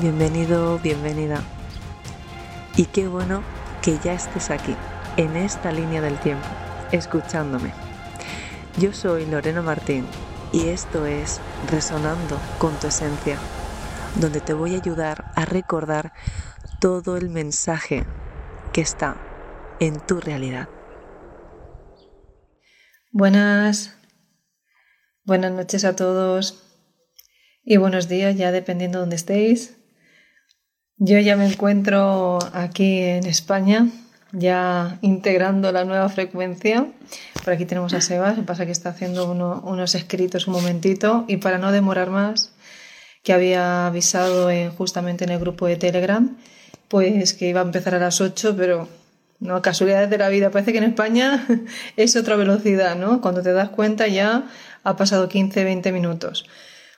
bienvenido, bienvenida. Y qué bueno que ya estés aquí, en esta línea del tiempo, escuchándome. Yo soy Lorena Martín y esto es Resonando con tu Esencia, donde te voy a ayudar a recordar todo el mensaje que está en tu realidad. Buenas, buenas noches a todos y buenos días ya dependiendo de donde estéis. Yo ya me encuentro aquí en España, ya integrando la nueva frecuencia. Por aquí tenemos a Sebas, me pasa que está haciendo unos escritos un momentito y para no demorar más, que había avisado justamente en el grupo de Telegram, pues que iba a empezar a las 8, pero no, casualidades de la vida. Parece que en España es otra velocidad, ¿no? Cuando te das cuenta ya ha pasado 15, 20 minutos.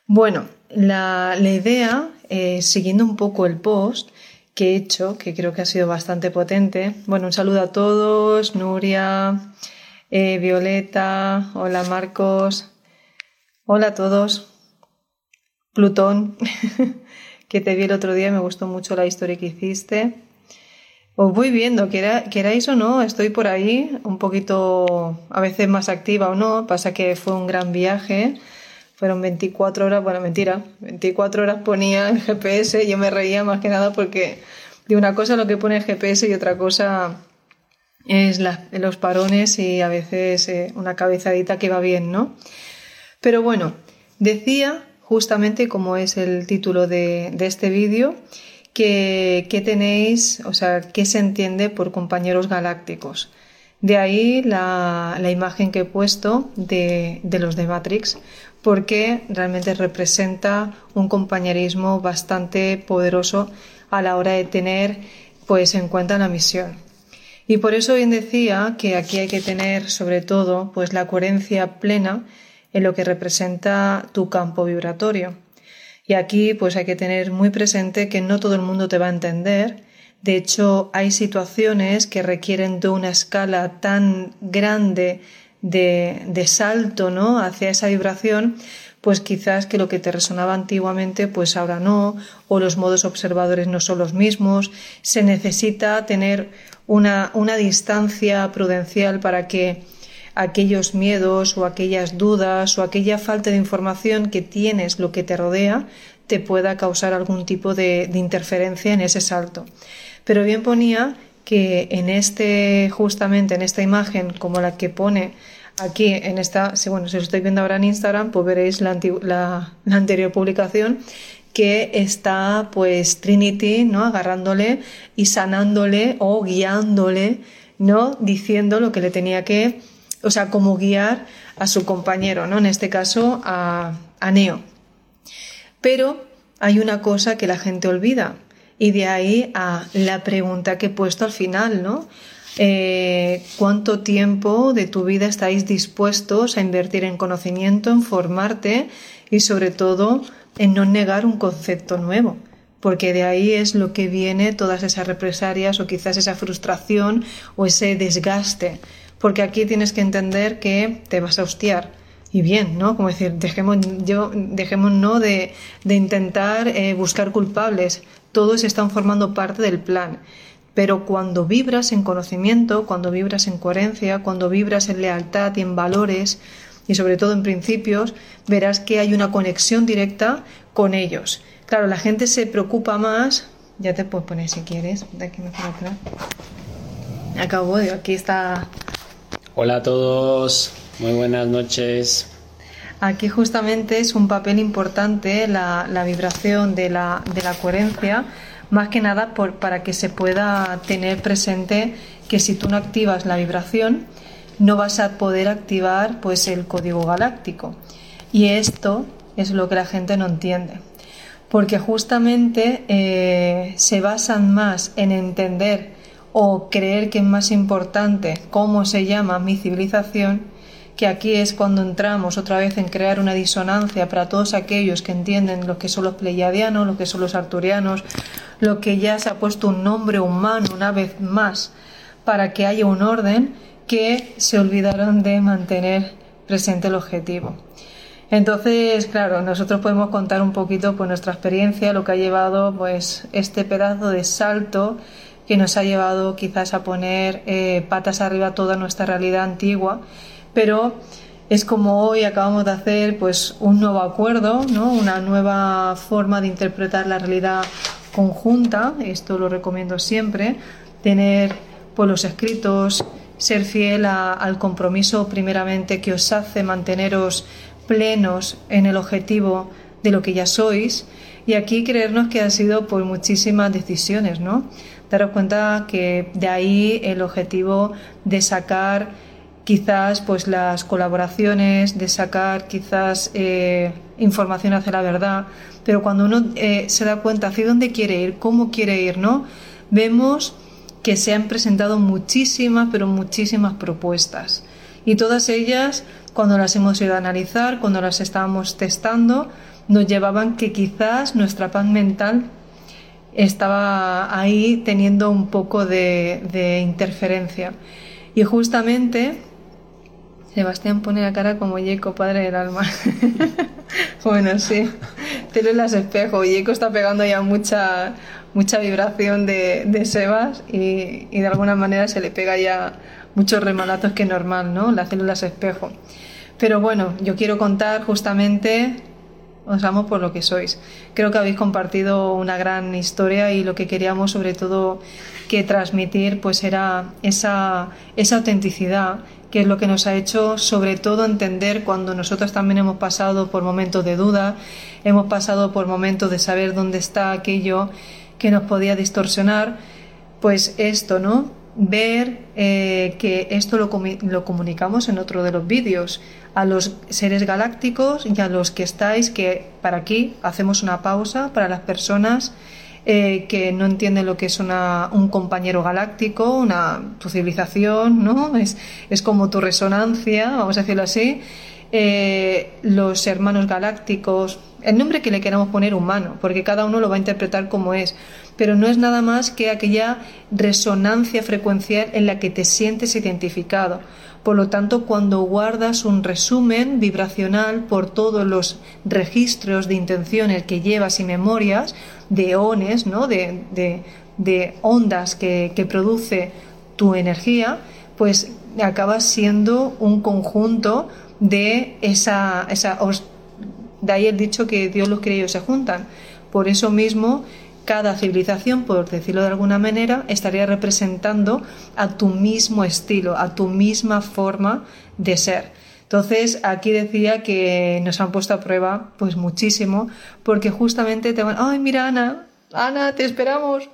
Bueno, la, idea, eh, siguiendo un poco el post que he hecho, que creo que ha sido bastante potente. Bueno, un saludo a todos, Nuria, eh, Violeta, hola Marcos, hola a todos, Plutón, que te vi el otro día me gustó mucho la historia que hiciste. Os voy viendo, queráis o no, estoy por ahí, un poquito a veces más activa o no, pasa que fue un gran viaje fueron 24 horas, bueno, mentira, 24 horas ponía el GPS, yo me reía más que nada porque de una cosa lo que pone el GPS y otra cosa es los parones y a veces eh, una cabezadita que va bien, ¿no? Pero bueno, decía justamente como es el título de, este vídeo, que, tenéis, o sea, qué se entiende por compañeros galácticos. De ahí la, imagen que he puesto de, de los de Matrix, porque realmente representa un compañerismo bastante poderoso a la hora de tener pues en cuenta la misión. Y por eso bien decía que aquí hay que tener sobre todo pues la coherencia plena en lo que representa tu campo vibratorio. Y aquí pues hay que tener muy presente que no todo el mundo te va a entender. De hecho, hay situaciones que requieren de una escala tan grande de, salto ¿no? hacia esa vibración, pues quizás que lo que te resonaba antiguamente, pues ahora no, o los modos observadores no son los mismos. Se necesita tener una, una distancia prudencial para que aquellos miedos o aquellas dudas o aquella falta de información que tienes, lo que te rodea, te pueda causar algún tipo de, de interferencia en ese salto. Pero bien ponía que en este, justamente en esta imagen, como la que pone aquí en esta, si, bueno, si lo estoy viendo ahora en Instagram, pues veréis la, anterior publicación que está pues Trinity, ¿no? Agarrándole y sanándole o guiándole, ¿no? Diciendo lo que le tenía que, o sea, como guiar a su compañero, ¿no? En este caso a Neo. Pero hay una cosa que la gente olvida y de ahí a la pregunta que he puesto al final, ¿no? Eh, ¿Cuánto tiempo de tu vida estáis dispuestos a invertir en conocimiento, en formarte y sobre todo en no negar un concepto nuevo? Porque de ahí es lo que viene todas esas represalias o quizás esa frustración o ese desgaste. Porque aquí tienes que entender que te vas a hostiar y bien, ¿no? Como decir, dejemos, yo, dejemos no de, intentar eh, buscar culpables, todos están formando parte del plan. Pero cuando vibras en conocimiento, cuando vibras en coherencia, cuando vibras en lealtad y en valores, y sobre todo en principios, verás que hay una conexión directa con ellos. Claro, la gente se preocupa más, ya te puedes poner si quieres, de aquí me puedo Acabo, de aquí está. Hola a todos, muy buenas noches. Aquí justamente es un papel importante la, vibración de la, de la, coherencia, más que nada por, para que se pueda tener presente que si tú no activas la vibración, no vas a poder activar pues el código galáctico. Y esto es lo que la gente no entiende. Porque justamente eh, se basan más en entender o creer que es más importante cómo se llama mi civilización que aquí es cuando entramos otra vez en crear una disonancia para todos aquellos que entienden lo que son los pleiadianos, lo que son los arturianos, lo que ya se ha puesto un nombre humano una vez más para que haya un orden que se olvidaron de mantener presente el objetivo. Entonces, claro, nosotros podemos contar un poquito pues nuestra experiencia, lo que ha llevado pues este pedazo de salto que nos ha llevado quizás a poner eh, patas arriba toda nuestra realidad antigua, pero es como hoy acabamos de hacer pues un nuevo acuerdo, ¿no? una nueva forma de interpretar la realidad conjunta, esto lo recomiendo siempre, tener pues, los escritos, ser fiel al compromiso primeramente que os hace manteneros plenos en el objetivo de lo que ya sois y aquí creernos que han sido por muchísimas decisiones, ¿no? Daros cuenta que de ahí el objetivo de sacar quizás pues las colaboraciones, de sacar quizás eh, información hacia la verdad, pero cuando uno eh, se da cuenta hacia dónde quiere ir, cómo quiere ir, ¿no? Vemos que se han presentado muchísimas, pero muchísimas propuestas. Y todas ellas, cuando las hemos ido a analizar, cuando las estábamos testando, nos llevaban que quizás nuestra paz mental estaba ahí teniendo un poco de, de interferencia. Y justamente Sebastián pone la cara como Yeco, padre del alma. bueno, sí, te lo las espejos. Yeco está pegando ya mucha, mucha vibración de, de Sebas y, y, de alguna manera se le pega ya muchos remalatos que normal, ¿no? Las células espejo. Pero bueno, yo quiero contar justamente, os amo por lo que sois. Creo que habéis compartido una gran historia y lo que queríamos sobre todo que transmitir pues era esa, esa autenticidad que es lo que nos ha hecho sobre todo entender cuando nosotros también hemos pasado por momentos de duda, hemos pasado por momentos de saber dónde está aquello que nos podía distorsionar, pues esto, ¿no? Ver eh, que esto lo, lo comunicamos en otro de los vídeos a los seres galácticos y a los que estáis, que para aquí hacemos una pausa para las personas eh, que no entiende lo que es una, un compañero galáctico, una, tu civilización, ¿no? Es, es como tu resonancia, vamos a decirlo así. Eh, los hermanos galácticos, el nombre que le queramos poner humano, porque cada uno lo va a interpretar como es, pero no es nada más que aquella resonancia frecuencial en la que te sientes identificado. Por lo tanto, cuando guardas un resumen vibracional por todos los registros de intenciones que llevas y memorias, de ones, ¿no? de, de, ondas que, que, produce tu energía, pues acabas siendo un conjunto de esa, esa de ahí el dicho que Dios los crea y se juntan. Por eso mismo cada civilización, por decirlo de alguna manera, estaría representando a tu mismo estilo, a tu misma forma de ser. Entonces, aquí decía que nos han puesto a prueba pues muchísimo, porque justamente te van, ay, mira Ana, Ana, te esperamos,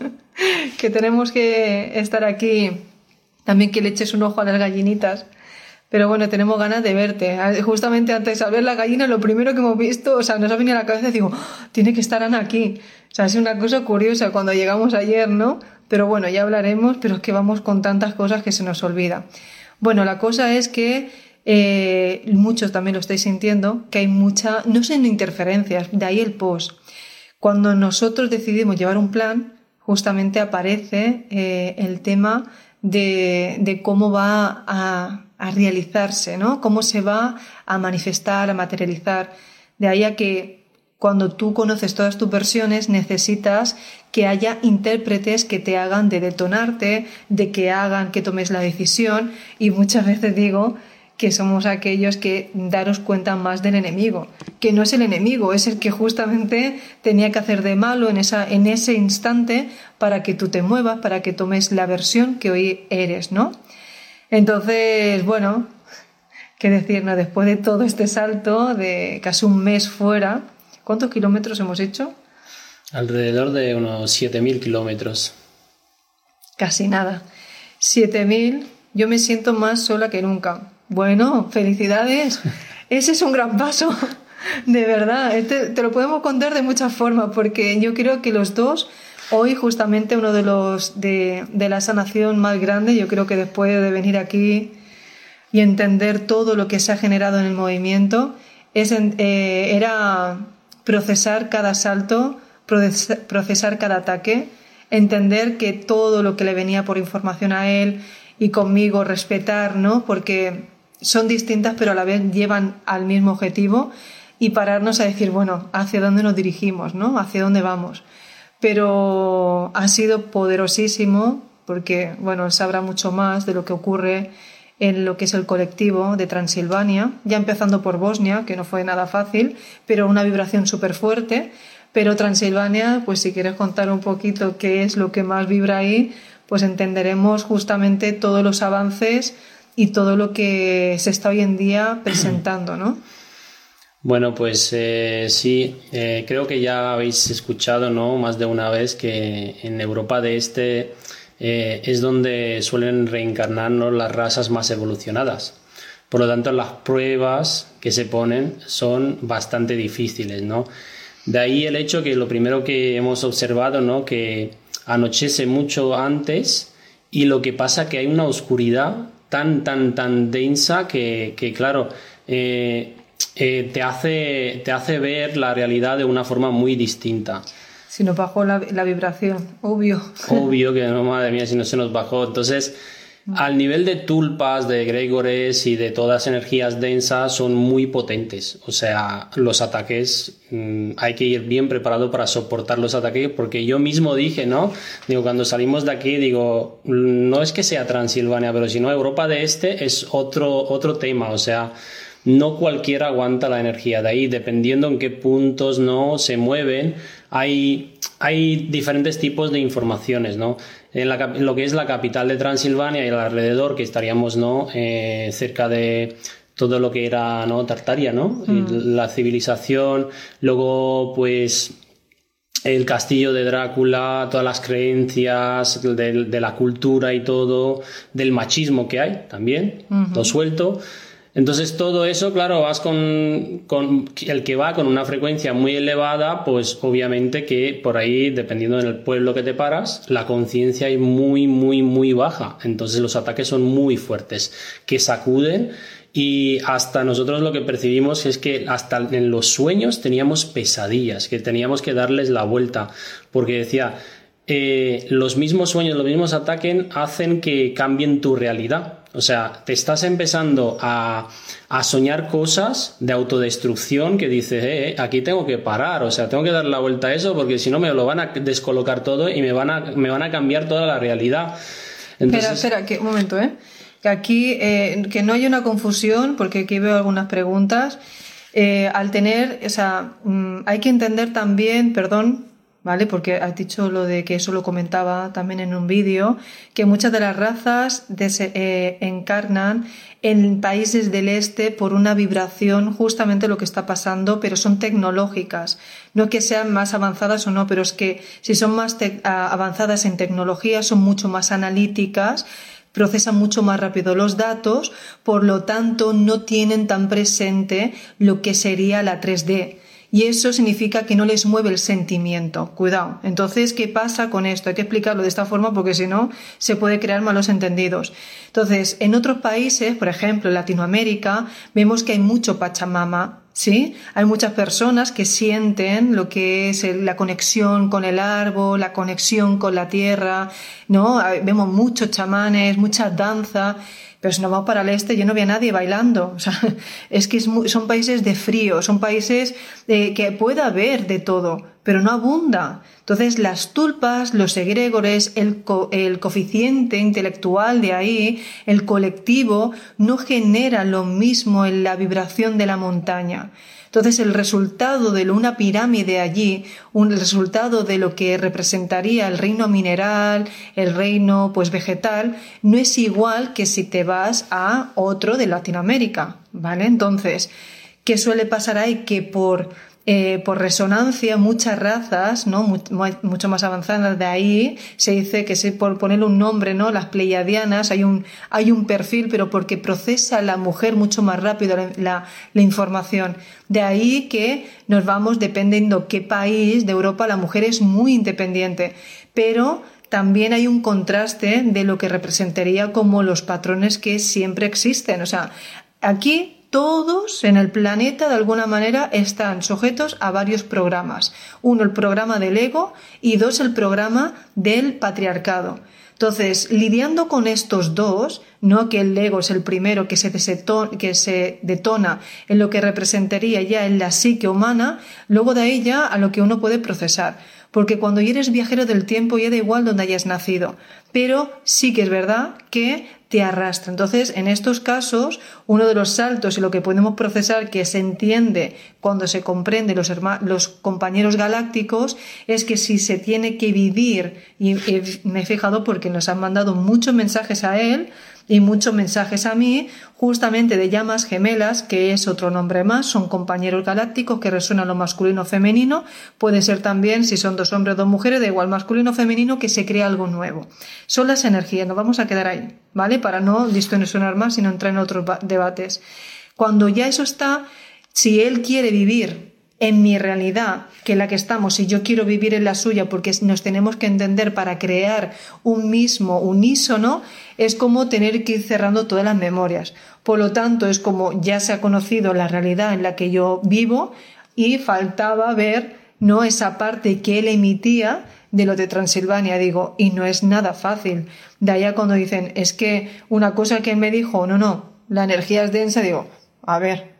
que tenemos que estar aquí, también que le eches un ojo a las gallinitas. Pero bueno, tenemos ganas de verte. Justamente antes de ver la gallina, lo primero que hemos visto, o sea, nos ha venido a la cabeza y digo, ah, tiene que estar Ana aquí. O sea, es una cosa curiosa cuando llegamos ayer, ¿no? Pero bueno, ya hablaremos, pero es que vamos con tantas cosas que se nos olvida. Bueno, la cosa es que eh, muchos también lo estáis sintiendo, que hay mucha, no sé, interferencias, de ahí el post. Cuando nosotros decidimos llevar un plan, justamente aparece eh, el tema de, de cómo va a, a realizarse, ¿no? Cómo se va a manifestar, a materializar. De ahí a que cuando tú conoces todas tus versiones necesitas que haya intérpretes que te hagan de detonarte, de que hagan que tomes la decisión y muchas veces digo que somos aquellos que daros cuenta más del enemigo, que no es el enemigo, es el que justamente tenía que hacer de malo en, esa, en ese instante para que tú te muevas, para que tomes la versión que hoy eres, ¿no? Entonces, bueno, qué decirnos, después de todo este salto de casi un mes fuera, ¿cuántos kilómetros hemos hecho? Alrededor de unos 7.000 kilómetros. Casi nada. 7.000, yo me siento más sola que nunca. Bueno, felicidades. Ese es un gran paso. De verdad, este, te lo podemos contar de muchas formas, porque yo creo que los dos Hoy justamente uno de los de, la sanación más grande, yo creo que después de venir aquí y entender todo lo que se ha generado en el movimiento, es, eh, era procesar cada salto, procesar cada ataque, entender que todo lo que le venía por información a él y conmigo respetar, ¿no? Porque son distintas pero a la vez llevan al mismo objetivo y pararnos a decir, bueno, ¿hacia dónde nos dirigimos? ¿no? ¿Hacia dónde vamos? Pero ha sido poderosísimo porque, bueno, sabrá mucho más de lo que ocurre en lo que es el colectivo de Transilvania, ya empezando por Bosnia, que no fue nada fácil, pero una vibración súper fuerte. Pero Transilvania, pues si quieres contar un poquito qué es lo que más vibra ahí, pues entenderemos justamente todos los avances y todo lo que se está hoy en día presentando, ¿no? Bueno, pues eh, sí, eh, creo que ya habéis escuchado, ¿no? Más de una vez que en Europa de Este eh, es donde suelen reencarnarnos las razas más evolucionadas. Por lo tanto, las pruebas que se ponen son bastante difíciles, ¿no? De ahí el hecho que lo primero que hemos observado, ¿no? Que anochece mucho antes y lo que pasa que hay una oscuridad tan, tan, tan densa que, claro, eh, eh, te, hace, te hace ver la realidad de una forma muy distinta. Si nos bajó la, vibración, obvio. Obvio que no, madre mía, si no se nos bajó. Entonces, al nivel de tulpas, de gregores y de todas energías densas son muy potentes. O sea, los ataques mm, hay que ir bien preparado para soportar los ataques porque yo mismo dije, ¿no? Digo, cuando salimos de aquí, digo, no es que sea Transilvania, pero si no, Europa de Este es otro, otro tema. O sea, no cualquiera aguanta la energía de ahí, dependiendo en qué puntos no se mueven. Hay, hay diferentes tipos de informaciones, ¿no? En, lo que es la capital de Transilvania y el alrededor, que estaríamos, ¿no? Eh, cerca de todo lo que era, ¿no? Tartaria, ¿no? Mm. La civilización, luego, pues, el castillo de Drácula, todas las creencias de, la cultura y todo, del machismo que hay también, todo suelto. Entonces todo eso, claro, vas con, el que va con una frecuencia muy elevada, pues obviamente que por ahí, dependiendo del pueblo que te paras, la conciencia es muy, muy, muy baja. Entonces los ataques son muy fuertes, que sacuden y hasta nosotros lo que percibimos es que hasta en los sueños teníamos pesadillas, que teníamos que darles la vuelta, porque decía, eh, los mismos sueños, los mismos ataques hacen que cambien tu realidad. O sea, te estás empezando a, soñar cosas de autodestrucción que dices, eh, eh, aquí tengo que parar, o sea, tengo que dar la vuelta a eso porque si no me lo van a descolocar todo y me van a, me van a cambiar toda la realidad. Espera, espera, que, un momento, ¿eh? Que aquí, eh, que no haya una confusión, porque aquí veo algunas preguntas. al tener, o sea, mm, hay que entender también, perdón, ¿vale? Porque has dicho lo de que eso lo comentaba también en un vídeo, que muchas de las razas eh, encarnan en países del este por una vibración, justamente lo que está pasando, pero son tecnológicas. No que sean más avanzadas o no, pero es que si son más avanzadas en tecnología, son mucho más analíticas, procesan mucho más rápido los datos, por lo tanto no tienen tan presente lo que sería la 3D y eso significa que no les mueve el sentimiento. Cuidado. Entonces, ¿qué pasa con esto? Hay que explicarlo de esta forma porque si no se puede crear malos entendidos. Entonces, en otros países, por ejemplo, en Latinoamérica, vemos que hay mucho Pachamama, ¿sí? Hay muchas personas que sienten lo que es la conexión con el árbol, la conexión con la tierra, ¿no? Vemos muchos chamanes, mucha danza. Pero si nos vamos para el este, yo no veo a nadie bailando. O sea, es que son países de frío, son países eh, que puede haber de todo, pero no abunda. Entonces, las tulpas, los egregores, el, el coeficiente intelectual de ahí, el colectivo, no genera lo mismo en la vibración de la montaña. Entonces, el resultado de una pirámide allí, un resultado de lo que representaría el reino mineral, el reino pues vegetal, no es igual que si te vas a otro de Latinoamérica, ¿vale? Entonces, ¿qué suele pasar ahí? Que por eh, por resonancia muchas razas, ¿no? mucho más avanzadas de ahí, se dice que se, por ponerle un nombre, ¿no? Las pleiadianas, hay un, hay un perfil, pero porque procesa la mujer mucho más rápido la, la información. De ahí que nos vamos, dependiendo qué país de Europa, la mujer es muy independiente, pero también hay un contraste de lo que representaría como los patrones que siempre existen. O sea, aquí todos en el planeta de alguna manera están sujetos a varios programas. Uno, el programa del ego y dos, el programa del patriarcado. Entonces, lidiando con estos dos, no que el ego es el primero que se, que se detona en lo que representaría ya en la psique humana, luego de ahí ya a lo que uno puede procesar. Porque cuando eres viajero del tiempo ya da igual donde hayas nacido, pero sí que es verdad que te arrastra. Entonces, en estos casos, uno de los saltos y lo que podemos procesar que se entiende cuando se comprende los compañeros galácticos es que si se tiene que vivir, y me he fijado porque nos han mandado muchos mensajes a él, y muchos mensajes a mí, justamente de llamas gemelas, que es otro nombre más, son compañeros galácticos que resuenan lo masculino femenino, puede ser también, si son dos hombres o dos mujeres, de igual masculino femenino, que se crea algo nuevo. Son las energías, nos vamos a quedar ahí, ¿vale? Para no distorsionar más y no entrar en otros debates. Cuando ya eso está, si él quiere vivir en mi realidad, que la que estamos, y yo quiero vivir en la suya, porque nos tenemos que entender para crear un mismo unísono, es como tener que ir cerrando todas las memorias. Por lo tanto, es como ya se ha conocido la realidad en la que yo vivo y faltaba ver no esa parte que él emitía de lo de Transilvania, digo, y no es nada fácil. De allá cuando dicen, es que una cosa que él me dijo, no, no, la energía es densa, digo, a ver,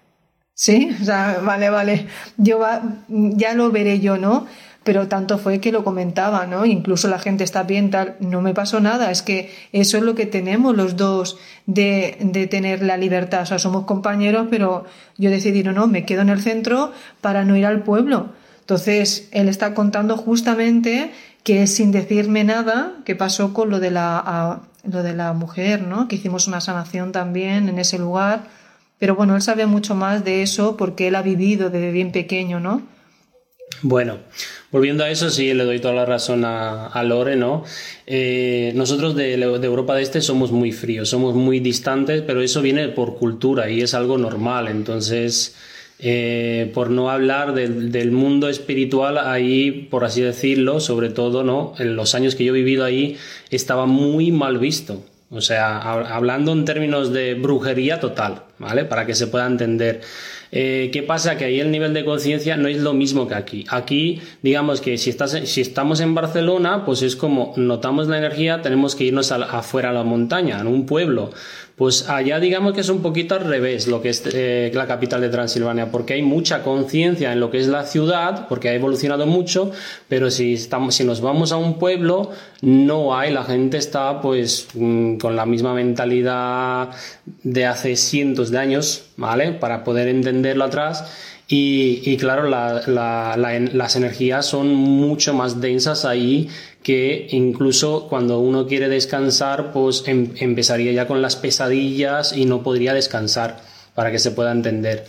Sí, o sea, vale, vale, yo ya lo veré yo, ¿no? Pero tanto fue que lo comentaba, ¿no? Incluso la gente está bien, tal, no me pasó nada, es que eso es lo que tenemos los dos de, de tener la libertad, o sea, somos compañeros, pero yo decidí, no, no, me quedo en el centro para no ir al pueblo. Entonces, él está contando justamente que sin decirme nada, que pasó con lo de la, lo de la mujer, ¿no? Que hicimos una sanación también en ese lugar pero bueno, él sabe mucho más de eso porque él ha vivido desde bien pequeño, ¿no? Bueno, volviendo a eso, sí, le doy toda la razón a, Lore, ¿no? Eh, nosotros de, Europa de Este somos muy fríos, somos muy distantes, pero eso viene por cultura y es algo normal. Entonces, eh, por no hablar del, mundo espiritual, ahí, por así decirlo, sobre todo, ¿no? En los años que yo he vivido ahí, estaba muy mal visto. O sea, hablando en términos de brujería total, ¿vale? Para que se pueda entender. Eh, ¿Qué pasa? Que ahí el nivel de conciencia no es lo mismo que aquí. Aquí, digamos que si, estás, si estamos en Barcelona, pues es como notamos la energía, tenemos que irnos afuera a la montaña, en un pueblo. Pues allá digamos que es un poquito al revés lo que es eh, la capital de Transilvania, porque hay mucha conciencia en lo que es la ciudad, porque ha evolucionado mucho, pero si, estamos, si nos vamos a un pueblo, no hay, la gente está pues mm, con la misma mentalidad de hace cientos de años, ¿vale? Para poder entenderlo atrás. Y, claro, las energías son mucho más densas ahí que incluso cuando uno quiere descansar, pues em, empezaría ya con las pesadillas y no podría descansar, para que se pueda entender.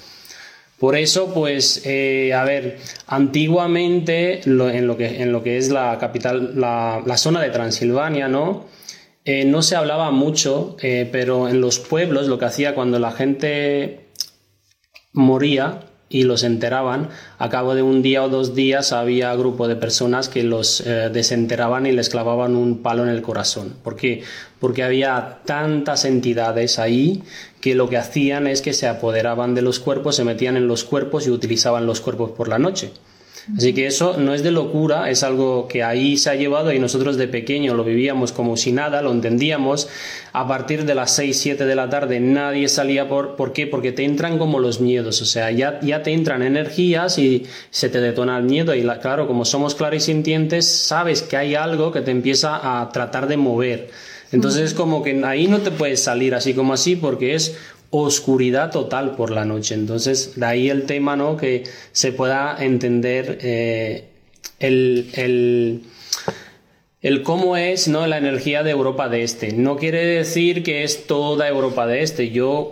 Por eso, pues, eh, a ver, antiguamente en, lo que, en lo que es la capital, la, zona de Transilvania, ¿no? Eh, no se hablaba mucho, eh, pero en los pueblos lo que hacía cuando la gente moría, y los enteraban, a cabo de un día o dos días había grupo de personas que los eh, desenteraban y les clavaban un palo en el corazón. ¿Por qué? Porque había tantas entidades ahí que lo que hacían es que se apoderaban de los cuerpos, se metían en los cuerpos y utilizaban los cuerpos por la noche. Así que eso no es de locura, es algo que ahí se ha llevado y nosotros de pequeño lo vivíamos como si nada, lo entendíamos. A partir de las 6, 7 de la tarde nadie salía por... ¿Por qué? Porque te entran como los miedos, o sea, ya, ya te entran energías y se te detona el miedo y claro, como somos clarisintientes, sabes que hay algo que te empieza a tratar de mover. Entonces es como que ahí no te puedes salir así como así porque es oscuridad total por la noche. Entonces, de ahí el tema, ¿no? Que se pueda entender eh, el, el, el, cómo es ¿no? la energía de Europa de Este. No quiere decir que es toda Europa de Este. Yo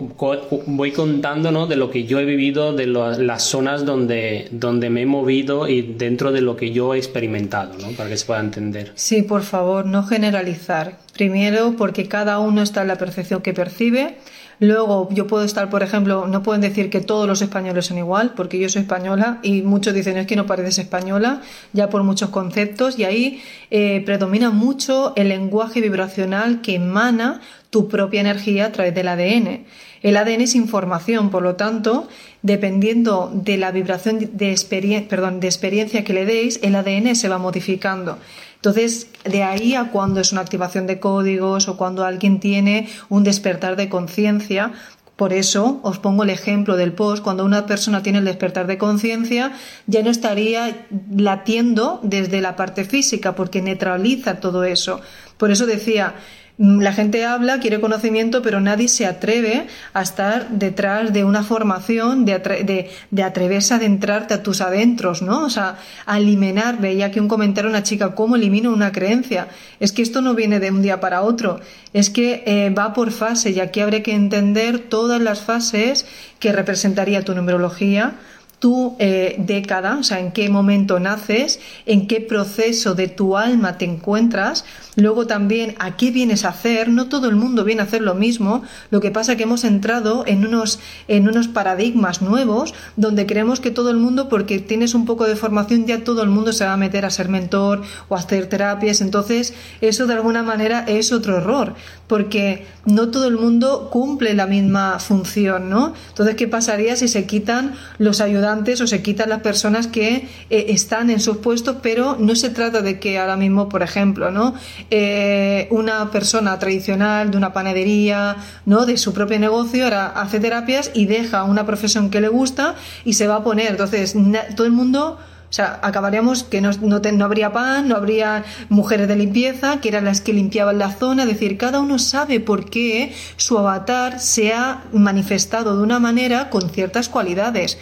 voy contando ¿no? de lo que yo he vivido, de las zonas donde, donde me he movido y dentro de lo que yo he experimentado, ¿no? para que se pueda entender. Sí, por favor, no generalizar. Primero, porque cada uno está en la percepción que percibe Luego, yo puedo estar, por ejemplo, no pueden decir que todos los españoles son igual, porque yo soy española y muchos dicen es que no pareces española, ya por muchos conceptos, y ahí eh, predomina mucho el lenguaje vibracional que emana tu propia energía a través del ADN. El ADN es información, por lo tanto, dependiendo de la vibración de, perdón, de experiencia que le deis, el ADN se va modificando. Entonces, de ahí a cuando es una activación de códigos o cuando alguien tiene un despertar de conciencia, por eso os pongo el ejemplo del post, cuando una persona tiene el despertar de conciencia, ya no estaría latiendo desde la parte física, porque neutraliza todo eso. Por eso decía, la gente habla, quiere conocimiento, pero nadie se atreve a estar detrás de una formación, de, de, atreverse a adentrarte a tus adentros, ¿no? O sea, a eliminar, veía que un comentario una chica, ¿cómo elimino una creencia? Es que esto no viene de un día para otro, es que eh, va por fase y aquí habrá que entender todas las fases que representaría tu numerología tu eh, década, o sea, en qué momento naces, en qué proceso de tu alma te encuentras, luego también a qué vienes a hacer, no todo el mundo viene a hacer lo mismo, lo que pasa que hemos entrado en unos, en unos paradigmas nuevos donde creemos que todo el mundo, porque tienes un poco de formación, ya todo el mundo se va a meter a ser mentor o a hacer terapias, entonces eso de alguna manera es otro error, porque no todo el mundo cumple la misma función, ¿no? Entonces, ¿qué pasaría si se quitan los ayudantes o se quitan las personas que eh, están en sus puestos, pero no se trata de que ahora mismo, por ejemplo, ¿no? Eh, una persona tradicional de una panadería, ¿no? De su propio negocio, ahora hace terapias y deja una profesión que le gusta y se va a poner. Entonces, todo el mundo o sea, acabaríamos que no, no, habría pan, no habría mujeres de limpieza, que eran las que limpiaban la zona. Es decir, cada uno sabe por qué su avatar se ha manifestado de una manera con ciertas cualidades.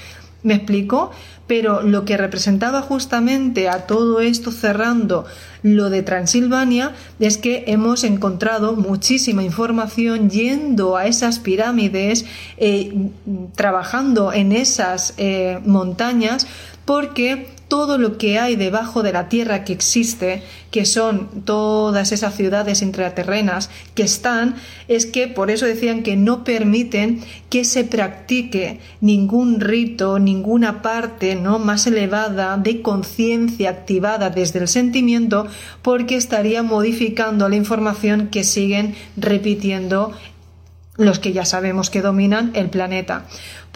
¿Me explico? Pero lo que representaba justamente a todo esto cerrando lo de Transilvania es que hemos encontrado muchísima información yendo a esas pirámides, eh, trabajando en esas eh, montañas, porque todo lo que hay debajo de la tierra que existe, que son todas esas ciudades intraterrenas que están, es que por eso decían que no permiten que se practique ningún rito, ninguna parte ¿no? más elevada de conciencia activada desde el sentimiento, porque estaría modificando la información que siguen repitiendo los que ya sabemos que dominan el planeta.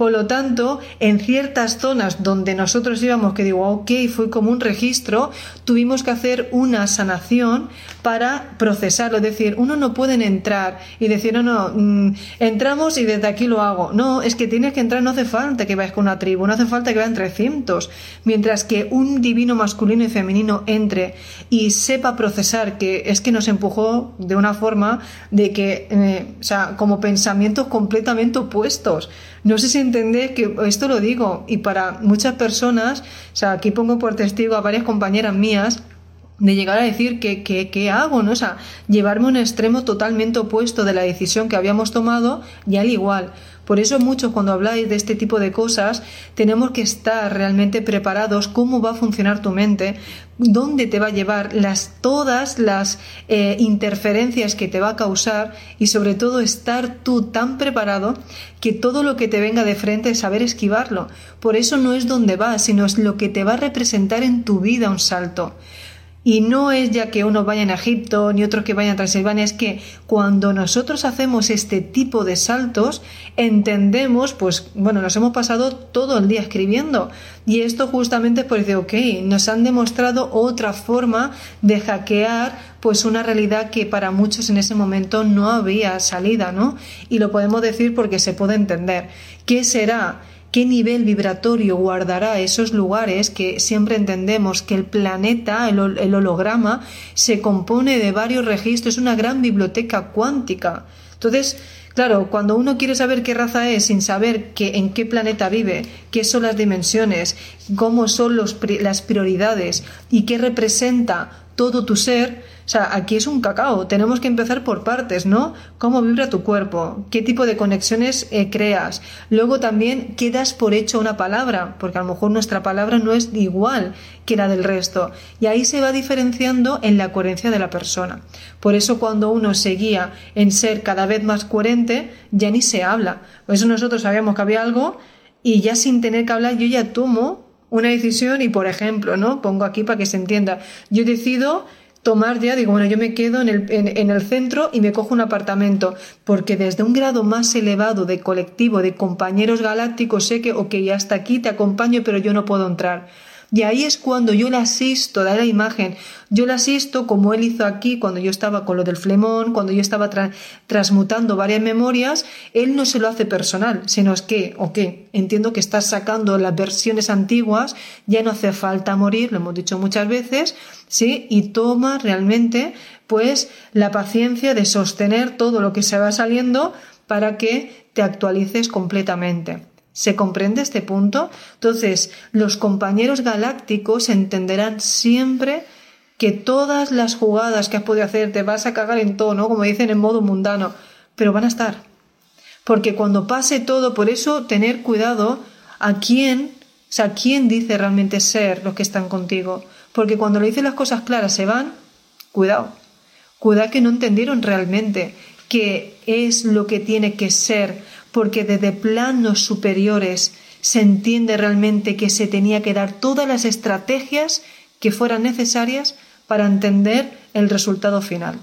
Por lo tanto, en ciertas zonas donde nosotros íbamos, que digo, ok, fue como un registro, tuvimos que hacer una sanación para procesarlo. Es decir, uno no puede entrar y decir, no, no, mm, entramos y desde aquí lo hago. No, es que tienes que entrar, no hace falta que vayas con una tribu, no hace falta que vayan 300. Mientras que un divino masculino y femenino entre y sepa procesar, que es que nos empujó de una forma de que, eh, o sea, como pensamientos completamente opuestos. No sé si entendéis que esto lo digo y para muchas personas, o sea, aquí pongo por testigo a varias compañeras mías de llegar a decir que, que, hago, ¿no? O sea, llevarme a un extremo totalmente opuesto de la decisión que habíamos tomado y al igual. Por eso muchos cuando habláis de este tipo de cosas tenemos que estar realmente preparados cómo va a funcionar tu mente, dónde te va a llevar las, todas las eh, interferencias que te va a causar y sobre todo estar tú tan preparado que todo lo que te venga de frente es saber esquivarlo. Por eso no es donde vas, sino es lo que te va a representar en tu vida un salto. Y no es ya que uno vaya en Egipto ni otro que vaya a Transilvania, es que cuando nosotros hacemos este tipo de saltos, entendemos, pues bueno, nos hemos pasado todo el día escribiendo. Y esto justamente es por decir, ok, nos han demostrado otra forma de hackear pues una realidad que para muchos en ese momento no había salida, ¿no? Y lo podemos decir porque se puede entender. ¿Qué será? Qué nivel vibratorio guardará esos lugares que siempre entendemos que el planeta, el, holograma, se compone de varios registros, es una gran biblioteca cuántica. Entonces, Claro, cuando uno quiere saber qué raza es sin saber que, en qué planeta vive, qué son las dimensiones, cómo son los, las prioridades y qué representa todo tu ser, sea, aquí es un cacao. Tenemos que empezar por partes, ¿no? ¿Cómo vibra tu cuerpo? ¿Qué tipo de conexiones eh, creas? Luego también, ¿qué das por hecho una palabra? Porque a lo mejor nuestra palabra no es igual que la del resto. Y ahí se va diferenciando en la coherencia de la persona. Por eso cuando uno se guía en ser cada vez más coherente, ya ni se habla. Por eso nosotros sabíamos que había algo y ya sin tener que hablar yo ya tomo una decisión y, por ejemplo, ¿no? Pongo aquí para que se entienda. Yo decido tomar ya, digo, bueno, yo me quedo en el, en, el centro y me cojo un apartamento, porque desde un grado más elevado de colectivo, de compañeros galácticos, sé que, ok, hasta aquí te acompaño, pero yo no puedo entrar. Y ahí es cuando yo le asisto, da la imagen, yo le asisto como él hizo aquí cuando yo estaba con lo del flemón, cuando yo estaba transmutando varias memorias, él no se lo hace personal, sino es que, ok, entiendo que estás sacando las versiones antiguas, ya no hace falta morir, lo hemos dicho muchas veces, ¿sí? Y toma realmente, pues, la paciencia de sostener todo lo que se va saliendo para que te actualices completamente. ¿Se comprende este punto? Entonces, los compañeros galácticos entenderán siempre que todas las jugadas que has podido hacer te vas a cagar en todo, ¿no? Como dicen en modo mundano, pero van a estar. Porque cuando pase todo, por eso tener cuidado a quién, o sea, quién dice realmente ser los que están contigo. Porque cuando le dicen las cosas claras se van, cuidado. Cuidado que no entendieron realmente qué es lo que tiene que ser porque desde planos superiores se entiende realmente que se tenía que dar todas las estrategias que fueran necesarias para entender el resultado final.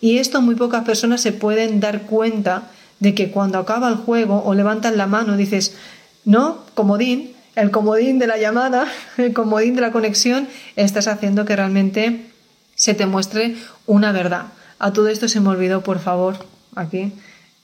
Y esto muy pocas personas se pueden dar cuenta de que cuando acaba el juego o levantan la mano dices, no, comodín, el comodín de la llamada, el comodín de la conexión, estás haciendo que realmente se te muestre una verdad. A todo esto se me olvidó, por favor, aquí,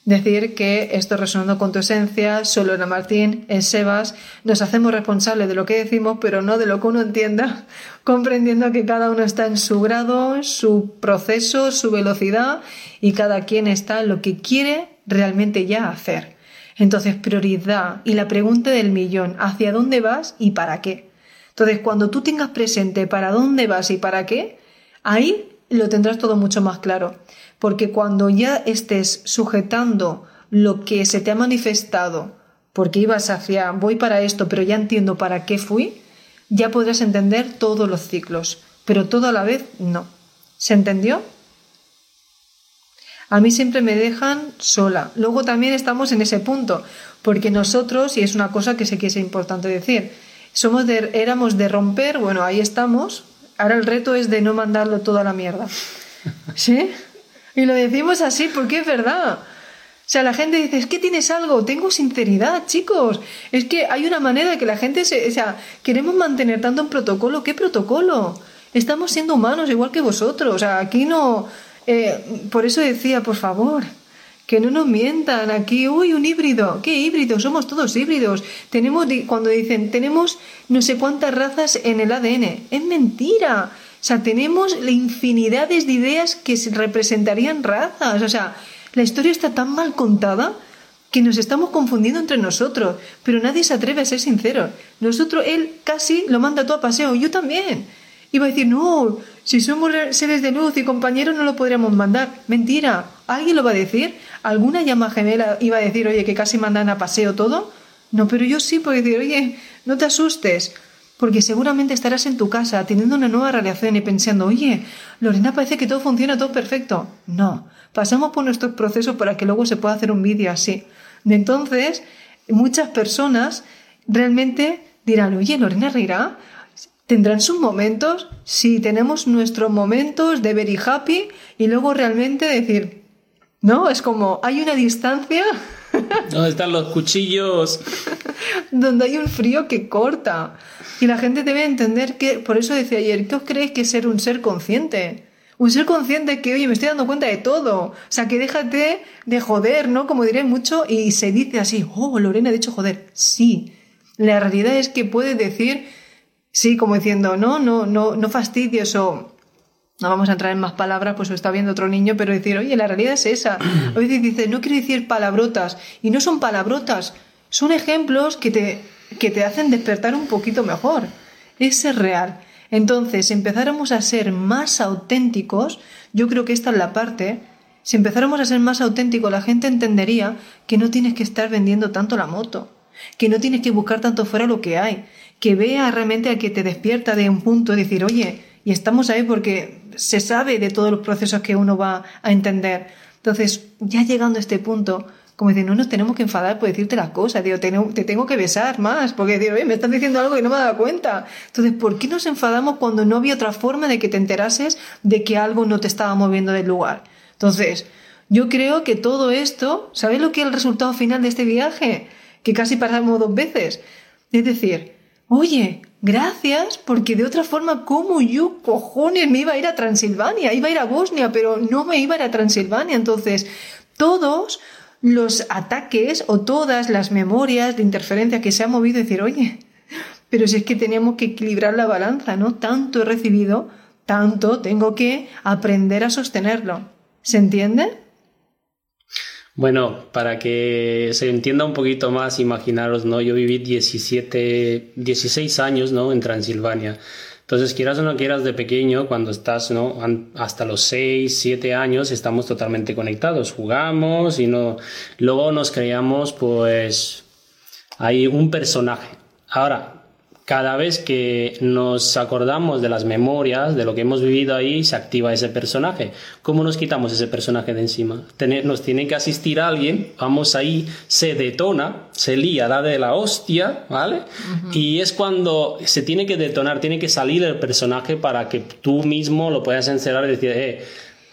Decir que esto resonando con tu esencia, solo Ana Martín, en Sebas, nos hacemos responsables de lo que decimos, pero no de lo que uno entienda, comprendiendo que cada uno está en su grado, su proceso, su velocidad y cada quien está en lo que quiere realmente ya hacer. Entonces, prioridad y la pregunta del millón, ¿hacia dónde vas y para qué? Entonces, cuando tú tengas presente para dónde vas y para qué, ahí lo tendrás todo mucho más claro porque cuando ya estés sujetando lo que se te ha manifestado, porque ibas hacia voy para esto, pero ya entiendo para qué fui, ya podrás entender todos los ciclos, pero todo a la vez no. ¿Se entendió? A mí siempre me dejan sola. Luego también estamos en ese punto, porque nosotros, y es una cosa que sé que es importante decir, somos de, éramos de romper, bueno, ahí estamos, ahora el reto es de no mandarlo todo a la mierda. ¿Sí? Y lo decimos así porque es verdad. O sea, la gente dice, es que tienes algo, tengo sinceridad, chicos. Es que hay una manera de que la gente se... O sea, queremos mantener tanto un protocolo. ¿Qué protocolo? Estamos siendo humanos igual que vosotros. O sea, aquí no... Eh, por eso decía, por favor, que no nos mientan aquí, uy, un híbrido. ¿Qué híbrido? Somos todos híbridos. Tenemos, cuando dicen, tenemos no sé cuántas razas en el ADN. Es mentira. O sea, tenemos infinidades de ideas que representarían razas. O sea, la historia está tan mal contada que nos estamos confundiendo entre nosotros, pero nadie se atreve a ser sincero. Nosotros, él casi lo manda todo a paseo, yo también. Iba a decir, no, si somos seres de luz y compañeros no lo podríamos mandar. Mentira, ¿alguien lo va a decir? ¿Alguna llama gemela iba a decir, oye, que casi mandan a paseo todo? No, pero yo sí puedo decir, oye, no te asustes porque seguramente estarás en tu casa teniendo una nueva relación y pensando, oye, Lorena parece que todo funciona, todo perfecto. No, pasamos por nuestros procesos para que luego se pueda hacer un vídeo así. De entonces, muchas personas realmente dirán, oye, Lorena reirá, tendrán sus momentos, sí, tenemos nuestros momentos de very happy y luego realmente decir, no, es como, hay una distancia. ¿Dónde están los cuchillos? donde hay un frío que corta. Y la gente debe entender que, por eso decía ayer, ¿qué os creéis que es ser un ser consciente? Un ser consciente que, oye, me estoy dando cuenta de todo. O sea, que déjate de joder, ¿no? Como diré mucho, y se dice así, oh, Lorena ha dicho joder. Sí. La realidad es que puede decir, sí, como diciendo, no, no, no, no fastidies o no vamos a entrar en más palabras, pues lo está viendo otro niño, pero decir, oye, la realidad es esa. A veces dice, no quiero decir palabrotas, y no son palabrotas, son ejemplos que te, que te hacen despertar un poquito mejor. Ese es real. Entonces, si empezáramos a ser más auténticos, yo creo que esta es la parte, si empezáramos a ser más auténticos, la gente entendería que no tienes que estar vendiendo tanto la moto, que no tienes que buscar tanto fuera lo que hay, que vea realmente a que te despierta de un punto y decir, oye, y estamos ahí porque se sabe de todos los procesos que uno va a entender. Entonces, ya llegando a este punto, como decir, no nos tenemos que enfadar por decirte las cosas, digo, te, te tengo que besar más, porque digo, me están diciendo algo que no me he dado cuenta. Entonces, ¿por qué nos enfadamos cuando no había otra forma de que te enterases de que algo no te estaba moviendo del lugar? Entonces, yo creo que todo esto, ¿sabes lo que es el resultado final de este viaje? Que casi pasamos dos veces. Es decir, oye, gracias, porque de otra forma, ¿cómo yo, cojones, me iba a ir a Transilvania? Iba a ir a Bosnia, pero no me iba a ir a Transilvania. Entonces, todos los ataques o todas las memorias de interferencia que se han movido, decir, oye, pero si es que teníamos que equilibrar la balanza, ¿no? Tanto he recibido, tanto tengo que aprender a sostenerlo. ¿Se entiende? Bueno, para que se entienda un poquito más, imaginaros, ¿no? Yo viví 17, 16 años, ¿no? En Transilvania. Entonces, quieras o no quieras, de pequeño, cuando estás, ¿no? Hasta los 6, 7 años, estamos totalmente conectados. Jugamos y no. Luego nos creamos, pues. Hay un personaje. Ahora, cada vez que nos acordamos de las memorias, de lo que hemos vivido ahí, se activa ese personaje. ¿Cómo nos quitamos ese personaje de encima? Nos tiene que asistir alguien, vamos ahí, se detona, se lía, da de la hostia, ¿vale? Y es cuando se tiene que detonar, tiene que salir el personaje para que tú mismo lo puedas encerrar y decir, eh,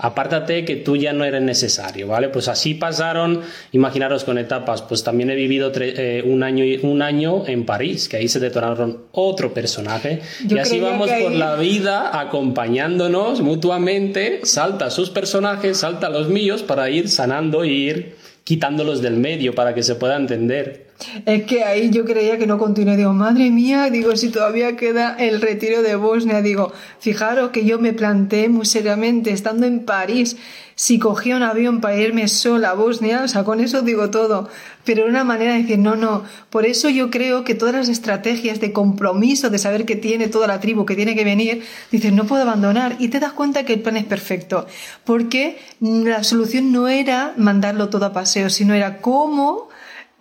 apártate que tú ya no eres necesario, ¿vale? Pues así pasaron, imaginaros con etapas, pues también he vivido eh, un, año, un año en París, que ahí se detonaron otro personaje, y así vamos por la vida acompañándonos mutuamente, salta sus personajes, salta los míos para ir sanando e ir quitándolos del medio para que se pueda entender. Es que ahí yo creía que no continué. Digo, madre mía, digo, si todavía queda el retiro de Bosnia. Digo, fijaros que yo me planteé muy seriamente, estando en París, si cogía un avión para irme sola a Bosnia, o sea, con eso digo todo. Pero una manera de decir, no, no. Por eso yo creo que todas las estrategias de compromiso, de saber que tiene toda la tribu, que tiene que venir, dices, no puedo abandonar. Y te das cuenta que el plan es perfecto. Porque la solución no era mandarlo todo a paseo, sino era cómo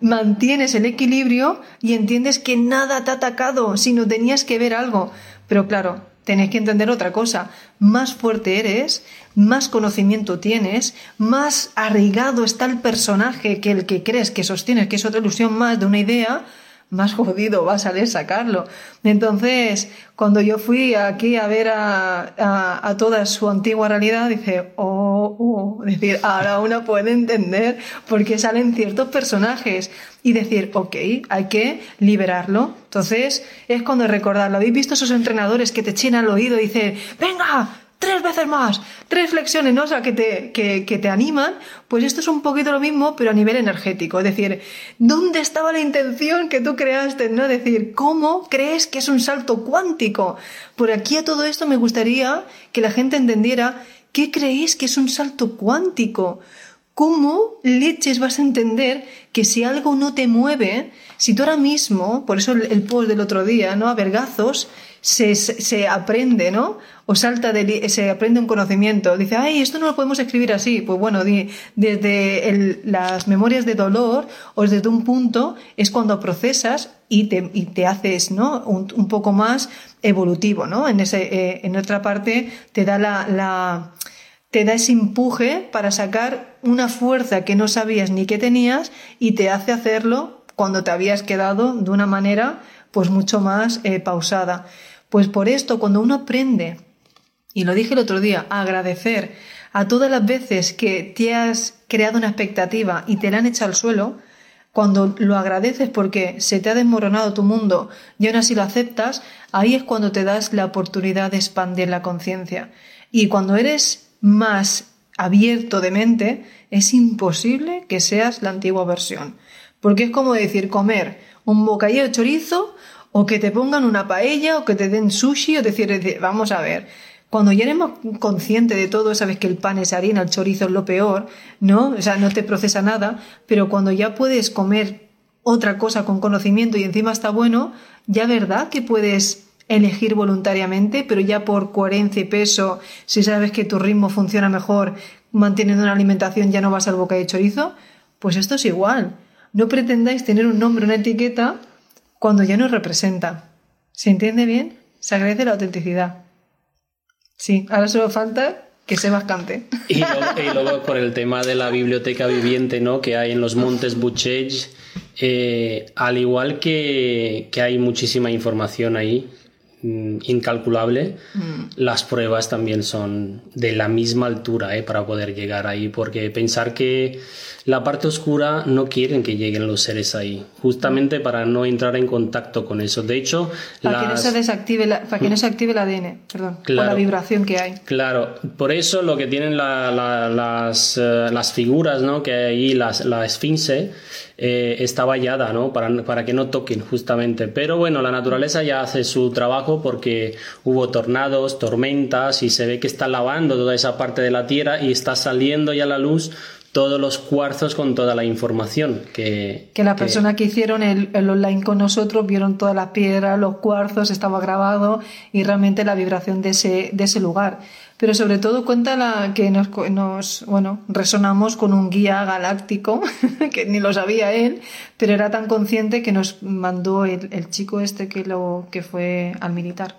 mantienes el equilibrio y entiendes que nada te ha atacado, sino tenías que ver algo. Pero claro, tenés que entender otra cosa. Más fuerte eres, más conocimiento tienes, más arraigado está el personaje que el que crees que sostienes, que es otra ilusión más de una idea, más jodido va a salir sacarlo. Entonces, cuando yo fui aquí a ver a, toda su antigua realidad, dice, oh, oh, decir, ahora uno puede entender por qué salen ciertos personajes y decir, ok, hay que liberarlo. Entonces, es cuando recordarlo. ¿Habéis visto esos entrenadores que te chinan el oído y dicen, venga, tres veces más, tres flexiones, ¿no? O sea, que te, que, te animan, pues esto es un poquito lo mismo, pero a nivel energético. Es decir, ¿dónde estaba la intención que tú creaste? ¿No? Es decir, ¿cómo crees que es un salto cuántico? Por aquí a todo esto me gustaría que la gente entendiera qué creéis que es un salto cuántico. ¿Cómo leches vas a entender que si algo no te mueve, si tú ahora mismo, por eso el post del otro día, ¿no? A vergazos, se, se aprende, ¿no? O salta de, se aprende un conocimiento. Dice, ay, esto no lo podemos escribir así. Pues bueno, desde el, las memorias de dolor o desde un punto es cuando procesas y te, te haces, ¿no? Un, poco más evolutivo, ¿no? En ese, eh, en otra parte te da la, la te da ese empuje para sacar una fuerza que no sabías ni que tenías y te hace hacerlo cuando te habías quedado de una manera pues mucho más eh, pausada. Pues por esto, cuando uno aprende, y lo dije el otro día, a agradecer a todas las veces que te has creado una expectativa y te la han echado al suelo, cuando lo agradeces porque se te ha desmoronado tu mundo y aún así lo aceptas, ahí es cuando te das la oportunidad de expandir la conciencia. Y cuando eres más abierto de mente, es imposible que seas la antigua versión. Porque es como decir comer un bocadillo de chorizo o que te pongan una paella o que te den sushi o decir, vamos a ver, cuando ya eres consciente de todo, sabes que el pan es harina, el chorizo es lo peor, ¿no? O sea, no te procesa nada, pero cuando ya puedes comer otra cosa con conocimiento y encima está bueno, ya verdad que puedes elegir voluntariamente, pero ya por coherencia y peso, si sabes que tu ritmo funciona mejor manteniendo una alimentación, ya no vas al boca de chorizo, pues esto es igual. No pretendáis tener un nombre, una etiqueta, cuando ya no representa. ¿Se entiende bien? Se agradece la autenticidad. Sí, ahora solo falta que sé bastante. Y luego, por el tema de la biblioteca viviente ¿no? que hay en los montes Buchej, eh, al igual que, que hay muchísima información ahí, Mm, incalculable, mm. las pruebas también son de la misma altura ¿eh? para poder llegar ahí, porque pensar que la parte oscura no quieren que lleguen los seres ahí, justamente para no entrar en contacto con eso. De hecho, para que no se desactive para que no se active el ADN, perdón, la vibración que hay. Claro, por eso lo que tienen las, eh, las figuras, ¿no? Que hay ahí, las, la esfinge, eh, está vallada, ¿no? Para, para que no toquen, justamente. Pero bueno, la naturaleza ya hace su trabajo porque hubo tornados, tormentas y se ve que está lavando toda esa parte de la tierra y está saliendo ya la luz todos los cuarzos con toda la información que... Que la persona que hicieron el, online con nosotros vieron todas las piedras, los cuarzos, estaba grabado y realmente la vibración de ese, de ese lugar. Pero sobre todo cuenta la, que nos, nos, bueno, resonamos con un guía galáctico, que ni lo sabía él, pero era tan consciente que nos mandó el, el chico este que, lo, que fue al militar.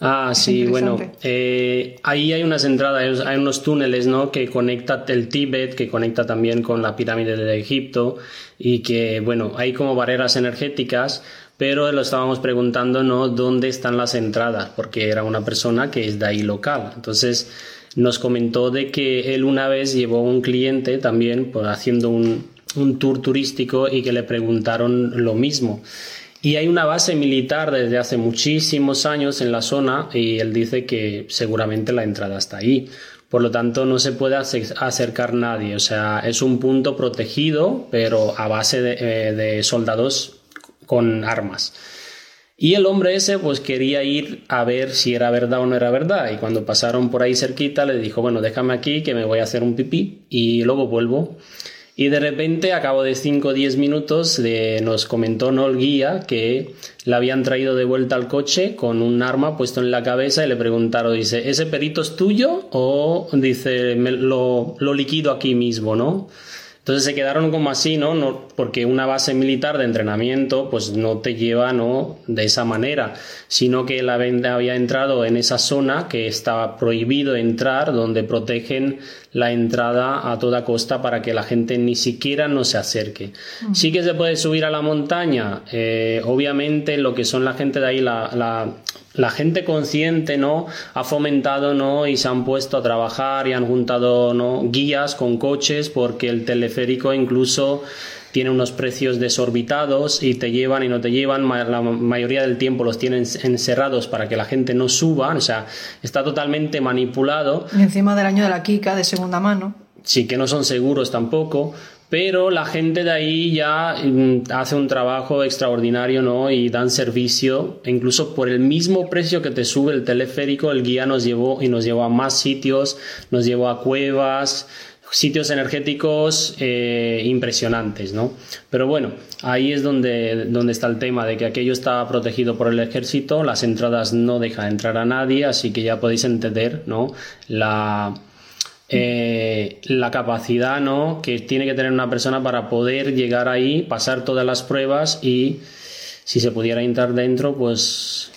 Ah, sí, bueno, eh, ahí hay unas entradas, hay unos túneles, ¿no? Que conecta el Tíbet, que conecta también con la pirámide de Egipto y que, bueno, hay como barreras energéticas, pero lo estábamos preguntando, ¿no? ¿Dónde están las entradas? Porque era una persona que es de ahí local. Entonces, nos comentó de que él una vez llevó a un cliente también pues, haciendo un, un tour turístico y que le preguntaron lo mismo. Y hay una base militar desde hace muchísimos años en la zona y él dice que seguramente la entrada está ahí. Por lo tanto, no se puede acercar nadie. O sea, es un punto protegido, pero a base de, eh, de soldados con armas. Y el hombre ese pues quería ir a ver si era verdad o no era verdad. Y cuando pasaron por ahí cerquita le dijo, bueno, déjame aquí que me voy a hacer un pipí y luego vuelvo. Y de repente, a cabo de 5 o 10 minutos, nos comentó ¿no? el guía que le habían traído de vuelta al coche con un arma puesto en la cabeza y le preguntaron, dice, ¿ese perito es tuyo? O dice, lo, lo liquido aquí mismo, ¿no? Entonces se quedaron como así, ¿no? ¿no? Porque una base militar de entrenamiento pues no te lleva, ¿no? De esa manera, sino que la venda había entrado en esa zona que estaba prohibido entrar, donde protegen la entrada a toda costa para que la gente ni siquiera no se acerque. Sí que se puede subir a la montaña, eh, obviamente lo que son la gente de ahí, la, la, la gente consciente no ha fomentado no y se han puesto a trabajar y han juntado no guías con coches porque el teleférico incluso tiene unos precios desorbitados y te llevan y no te llevan, la mayoría del tiempo los tienen encerrados para que la gente no suba, o sea, está totalmente manipulado. Y encima del año de la Kika, de segunda mano. Sí, que no son seguros tampoco, pero la gente de ahí ya mm, hace un trabajo extraordinario, ¿no? Y dan servicio, e incluso por el mismo precio que te sube el teleférico, el guía nos llevó y nos llevó a más sitios, nos llevó a cuevas, sitios energéticos eh, impresionantes, ¿no? Pero bueno, ahí es donde, donde está el tema de que aquello está protegido por el ejército, las entradas no dejan entrar a nadie, así que ya podéis entender, ¿no? La, eh, la capacidad ¿no? que tiene que tener una persona para poder llegar ahí, pasar todas las pruebas y si se pudiera entrar dentro, pues...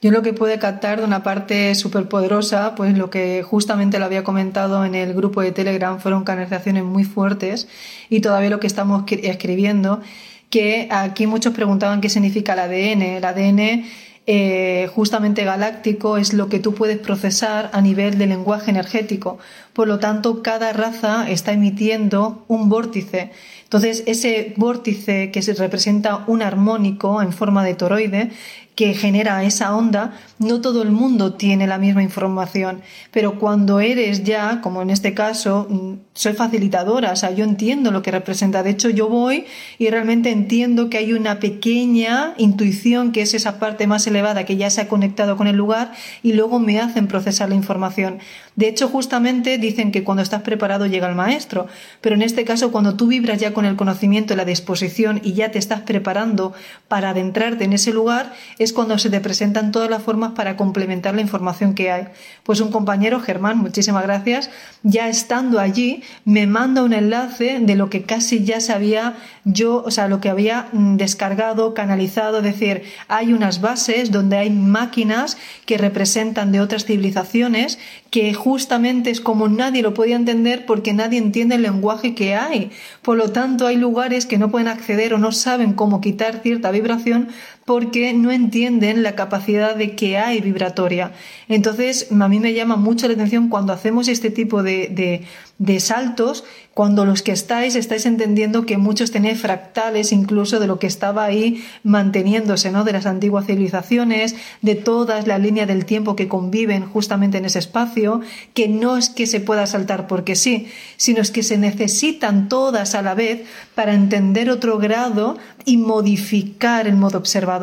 Yo lo que pude captar de una parte súper poderosa, pues lo que justamente lo había comentado en el grupo de Telegram fueron canalizaciones muy fuertes y todavía lo que estamos escribiendo, que aquí muchos preguntaban qué significa el ADN. El ADN eh, justamente galáctico es lo que tú puedes procesar a nivel de lenguaje energético. Por lo tanto, cada raza está emitiendo un vórtice. Entonces, ese vórtice que se representa un armónico en forma de toroide que genera esa onda, no todo el mundo tiene la misma información, pero cuando eres ya, como en este caso, mm, soy facilitadora, o sea, yo entiendo lo que representa. De hecho, yo voy y realmente entiendo que hay una pequeña intuición, que es esa parte más elevada que ya se ha conectado con el lugar y luego me hacen procesar la información. De hecho, justamente dicen que cuando estás preparado llega el maestro, pero en este caso, cuando tú vibras ya con el conocimiento y la disposición y ya te estás preparando para adentrarte en ese lugar, es cuando se te presentan todas las formas para complementar la información que hay. Pues un compañero, Germán, muchísimas gracias, ya estando allí, me manda un enlace de lo que casi ya sabía yo, o sea, lo que había mm, descargado, canalizado, es decir, hay unas bases donde hay máquinas que representan de otras civilizaciones que justamente es como nadie lo podía entender porque nadie entiende el lenguaje que hay. Por lo tanto, hay lugares que no pueden acceder o no saben cómo quitar cierta vibración porque no entienden la capacidad de que hay vibratoria. Entonces, a mí me llama mucho la atención cuando hacemos este tipo de, de saltos cuando los que estáis estáis entendiendo que muchos tenéis fractales incluso de lo que estaba ahí manteniéndose, ¿no? De las antiguas civilizaciones, de todas las líneas del tiempo que conviven justamente en ese espacio, que no es que se pueda saltar porque sí, sino es que se necesitan todas a la vez para entender otro grado y modificar el modo observador.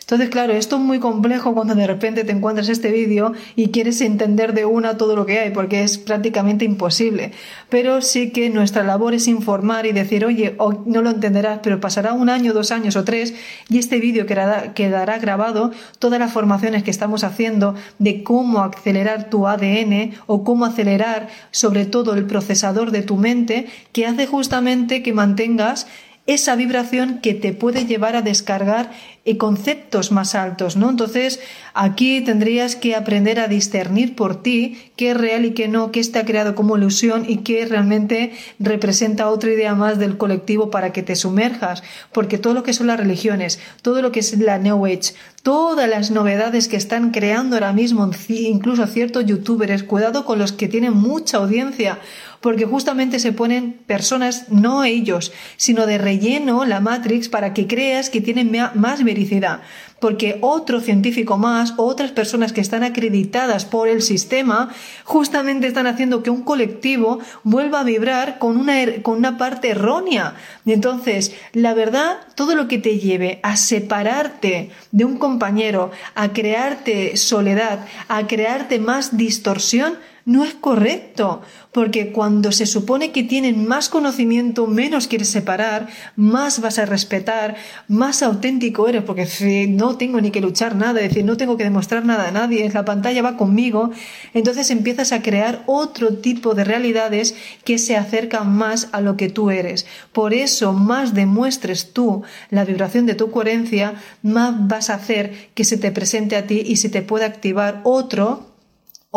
Entonces, claro, esto es muy complejo cuando de repente te encuentras este vídeo y quieres entender de una todo lo que hay, porque es prácticamente imposible. Pero sí que nuestra labor es informar y decir, oye, no lo entenderás, pero pasará un año, dos años o tres y este vídeo quedará, quedará grabado todas las formaciones que estamos haciendo de cómo acelerar tu ADN o cómo acelerar sobre todo el procesador de tu mente que hace justamente que mantengas esa vibración que te puede llevar a descargar eh, conceptos más altos, ¿no? Entonces, aquí tendrías que aprender a discernir por ti qué es real y qué no, qué está creado como ilusión y qué realmente representa otra idea más del colectivo para que te sumerjas, porque todo lo que son las religiones, todo lo que es la New Age, todas las novedades que están creando ahora mismo, incluso ciertos youtubers, cuidado con los que tienen mucha audiencia, porque justamente se ponen personas, no ellos, sino de relleno, la Matrix, para que creas que tienen más vericidad. Porque otro científico más, otras personas que están acreditadas por el sistema, justamente están haciendo que un colectivo vuelva a vibrar con una, con una parte errónea. Y entonces, la verdad, todo lo que te lleve a separarte de un compañero, a crearte soledad, a crearte más distorsión, no es correcto, porque cuando se supone que tienen más conocimiento, menos quieres separar, más vas a respetar, más auténtico eres, porque no tengo ni que luchar nada, es decir, no tengo que demostrar nada a nadie, la pantalla va conmigo, entonces empiezas a crear otro tipo de realidades que se acercan más a lo que tú eres. Por eso, más demuestres tú la vibración de tu coherencia, más vas a hacer que se te presente a ti y se te pueda activar otro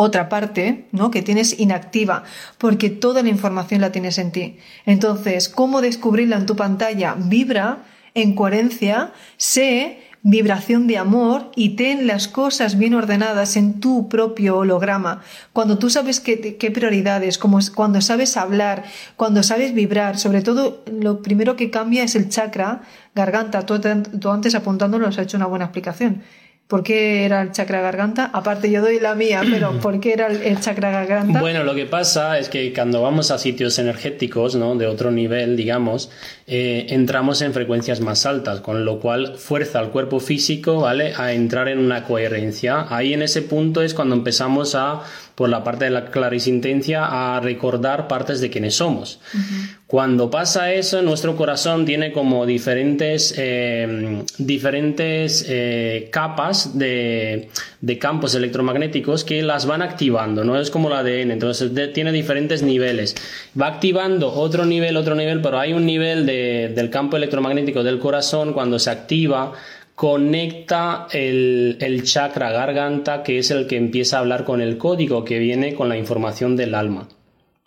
otra parte, ¿no? Que tienes inactiva, porque toda la información la tienes en ti. Entonces, ¿cómo descubrirla en tu pantalla? Vibra en coherencia, sé vibración de amor y ten las cosas bien ordenadas en tu propio holograma. Cuando tú sabes qué, prioridades, como cuando sabes hablar, cuando sabes vibrar, sobre todo lo primero que cambia es el chakra, garganta. Tú antes apuntándolo has hecho una buena explicación. ¿Por qué era el chakra garganta? Aparte, yo doy la mía, pero ¿por qué era el chakra garganta? Bueno, lo que pasa es que cuando vamos a sitios energéticos, ¿no? De otro nivel, digamos, eh, entramos en frecuencias más altas, con lo cual fuerza al cuerpo físico, ¿vale? A entrar en una coherencia. Ahí en ese punto es cuando empezamos a por la parte de la clarisintencia a recordar partes de quienes somos. Cuando pasa eso, nuestro corazón tiene como diferentes, eh, diferentes eh, capas de, campos electromagnéticos que las van activando, no es como el ADN, entonces tiene diferentes niveles. Va activando otro nivel, otro nivel, pero hay un nivel del campo electromagnético del corazón cuando se activa conecta el, chakra garganta, que es el que empieza a hablar con el código que viene con la información del alma.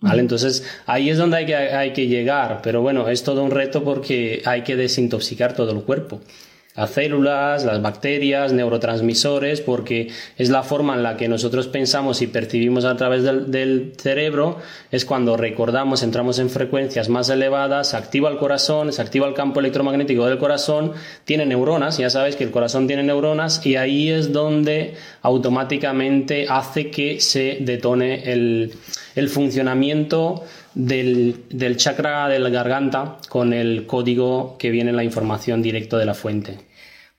¿Vale? Entonces ahí es donde hay que, hay que llegar, pero bueno, es todo un reto porque hay que desintoxicar todo el cuerpo las células, las bacterias, neurotransmisores, porque es la forma en la que nosotros pensamos y percibimos a través del, cerebro, es cuando recordamos, entramos en frecuencias más elevadas, se activa el corazón, se activa el campo electromagnético del corazón, tiene neuronas, ya sabes que el corazón tiene neuronas y ahí es donde automáticamente hace que se detone el, el funcionamiento del, del chakra de la garganta con el código que viene la información directo de la fuente.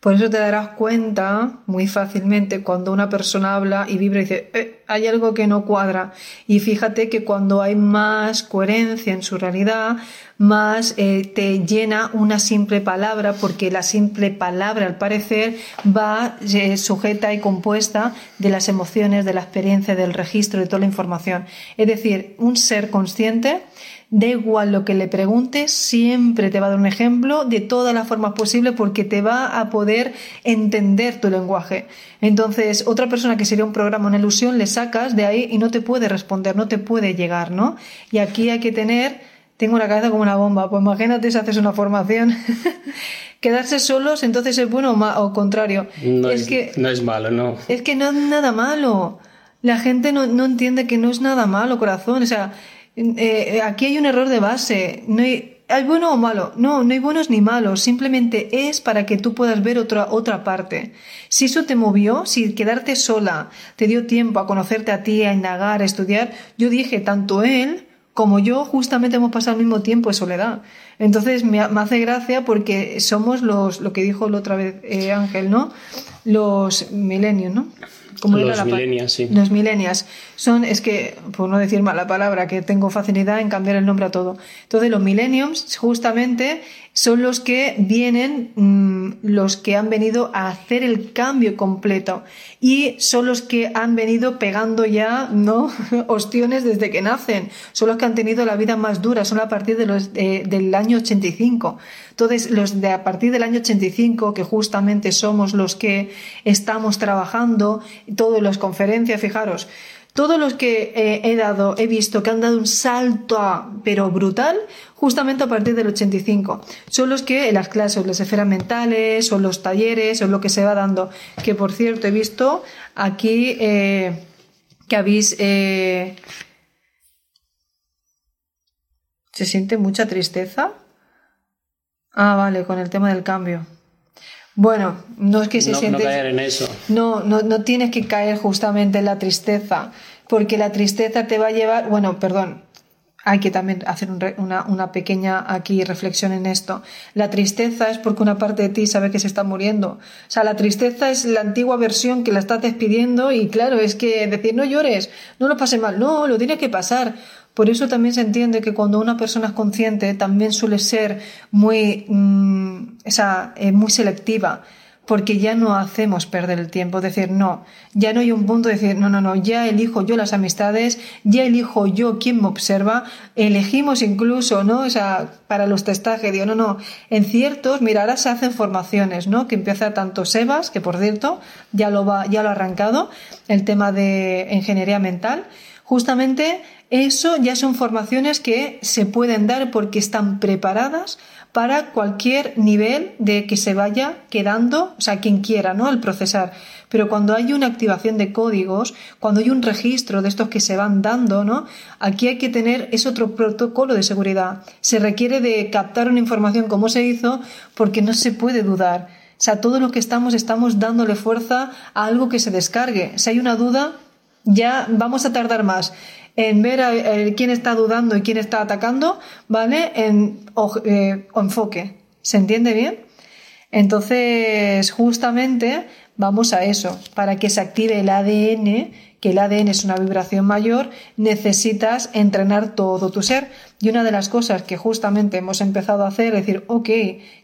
Por eso te darás cuenta muy fácilmente cuando una persona habla y vibra y dice, eh, hay algo que no cuadra. Y fíjate que cuando hay más coherencia en su realidad, más eh, te llena una simple palabra, porque la simple palabra, al parecer, va eh, sujeta y compuesta de las emociones, de la experiencia, del registro, de toda la información. Es decir, un ser consciente Da igual lo que le preguntes, siempre te va a dar un ejemplo de todas las formas posibles porque te va a poder entender tu lenguaje. Entonces, otra persona que sería un programa, una ilusión, le sacas de ahí y no te puede responder, no te puede llegar, ¿no? Y aquí hay que tener, tengo la cabeza como una bomba, pues imagínate si haces una formación. Quedarse solos, entonces es bueno o, contrario. No es, que, no es malo, no. Es que no es nada malo. La gente no, no entiende que no es nada malo, corazón. O sea, eh, aquí hay un error de base. No hay, ¿Hay bueno o malo? No, no hay buenos ni malos, simplemente es para que tú puedas ver otra, otra parte. Si eso te movió, si quedarte sola te dio tiempo a conocerte a ti, a indagar, a estudiar, yo dije, tanto él como yo justamente hemos pasado el mismo tiempo de soledad. Entonces me, hace gracia porque somos los, lo que dijo la otra vez eh, Ángel, ¿no? Los milenios, ¿no? Los millennials, sí. Los millennials. Son, es que, por no decir mala palabra, que tengo facilidad en cambiar el nombre a todo. Entonces, los millennials, justamente, son los que vienen, mm, los que han venido a hacer el cambio completo. Y son los que han venido pegando ya, ¿no? Ostiones desde que nacen. Son los que han tenido la vida más dura. Son a partir de los, del año 85. Entonces, los de a partir del año 85, que justamente somos los que estamos trabajando, todas las conferencias, fijaros, todos los que eh, he dado, he visto que han dado un salto, pero brutal, justamente a partir del 85. Son los que en las clases, las esferas mentales, o los talleres, o lo que se va dando. Que por cierto, he visto aquí eh, que habéis. Eh, ¿Se siente mucha tristeza? Ah, vale, con el tema del cambio. Bueno, no es que se siente. No caer en eso. No, no, no tienes que caer justamente en la tristeza, porque la tristeza te va a llevar. Bueno, perdón, hay que también hacer una, una, pequeña aquí reflexión en esto. La tristeza es porque una parte de ti sabe que se está muriendo. O sea, la tristeza es la antigua versión que la estás despidiendo y claro, es que decir no llores, no lo pases mal, no, lo tienes que pasar. Por eso también se entiende que cuando una persona es consciente también suele ser muy, mm, eh, muy selectiva, porque ya no hacemos perder el tiempo, decir, no, ya no hay un punto de decir, no, no, no, ya elijo yo las amistades, ya elijo yo quién me observa, elegimos incluso, ¿no? O sea, para los testajes, digo, no, no, en ciertos, mira, ahora se hacen formaciones, ¿no? Que empieza tanto Sebas, que por cierto, ya lo va, ya lo ha arrancado, el tema de ingeniería mental, justamente eso ya son formaciones que se pueden dar porque están preparadas para cualquier nivel de que se vaya quedando, o sea, quien quiera, ¿no? Al procesar. Pero cuando hay una activación de códigos, cuando hay un registro de estos que se van dando, ¿no? Aquí hay que tener, es otro protocolo de seguridad. Se requiere de captar una información como se hizo porque no se puede dudar. O sea, todo lo que estamos, estamos dándole fuerza a algo que se descargue. Si hay una duda, ya vamos a tardar más en ver a, quién está dudando y quién está atacando, ¿vale? En eh, enfoque. ¿Se entiende bien? Entonces, justamente vamos a eso. Para que se active el ADN, que el ADN es una vibración mayor, necesitas entrenar todo tu ser. Y una de las cosas que justamente hemos empezado a hacer es decir, ok,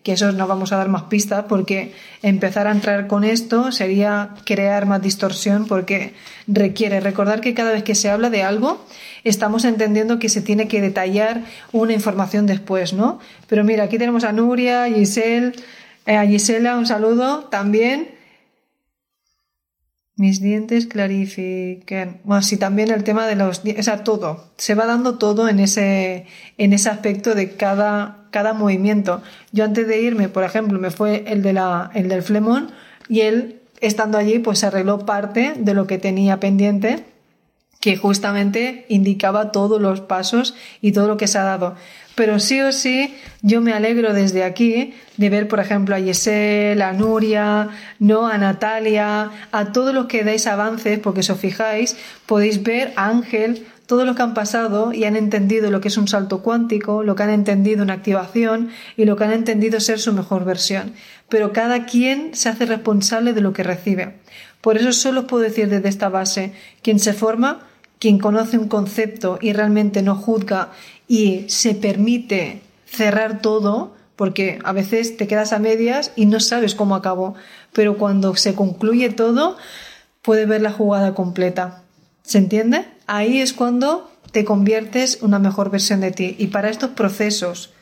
que eso no vamos a dar más pistas porque empezar a entrar con esto sería crear más distorsión porque requiere recordar que cada vez que se habla de algo, estamos entendiendo que se tiene que detallar una información después, ¿no? Pero mira, aquí tenemos a Nuria, Giselle, eh, a Gisela, un saludo también mis dientes clarifiquen. Bueno, sí, también el tema de los o sea, todo. Se va dando todo en ese, en ese aspecto de cada, cada movimiento. Yo antes de irme, por ejemplo, me fue el, de la, el del flemón y él, estando allí, pues arregló parte de lo que tenía pendiente que justamente indicaba todos los pasos y todo lo que se ha dado. Pero sí o sí, yo me alegro desde aquí de ver, por ejemplo, a Yesel, a Nuria, ¿no? a Natalia, a todos los que dais avances, porque si os fijáis, podéis ver a Ángel, todo lo que han pasado y han entendido lo que es un salto cuántico, lo que han entendido una activación y lo que han entendido ser su mejor versión. pero cada quien se hace responsable de lo que recibe. Por eso solo puedo decir desde esta base, quien se forma, quien conoce un concepto y realmente no juzga y se permite cerrar todo, porque a veces te quedas a medias y no sabes cómo acabó, pero cuando se concluye todo, puede ver la jugada completa. ¿Se entiende? Ahí es cuando te conviertes una mejor versión de ti. Y para estos procesos,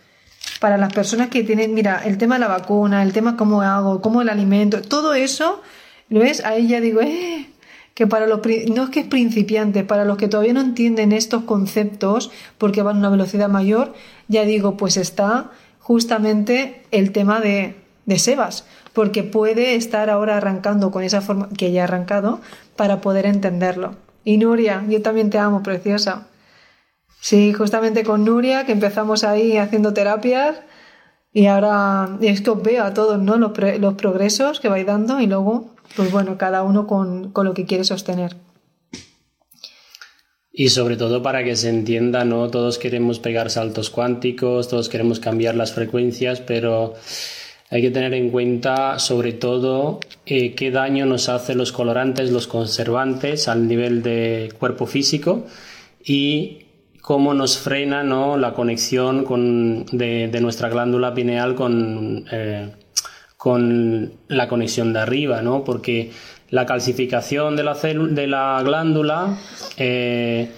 para las personas que tienen, mira, el tema de la vacuna, el tema cómo hago, cómo el alimento, todo eso, ¿lo ves? Ahí ya digo, eh, que para los, no es que es principiante, para los que todavía no entienden estos conceptos, porque van a una velocidad mayor, ya digo, pues está justamente el tema de, de Sebas, porque puede estar ahora arrancando con esa forma que ya ha arrancado para poder entenderlo. Y Nuria, yo también te amo, preciosa. Sí, justamente con Nuria, que empezamos ahí haciendo terapias y ahora es que os veo a todos, ¿no? Los, los progresos que vais dando y luego, pues bueno, cada uno con, con lo que quiere sostener. Y sobre todo para que se entienda, ¿no? Todos queremos pegar saltos cuánticos, todos queremos cambiar las frecuencias, pero hay que tener en cuenta sobre todo eh, qué daño nos hacen los colorantes, los conservantes al nivel de cuerpo físico y cómo nos frena ¿no? la conexión con, de, de, nuestra glándula pineal con, eh, con la conexión de arriba, ¿no? porque la calcificación de la, de la glándula eh,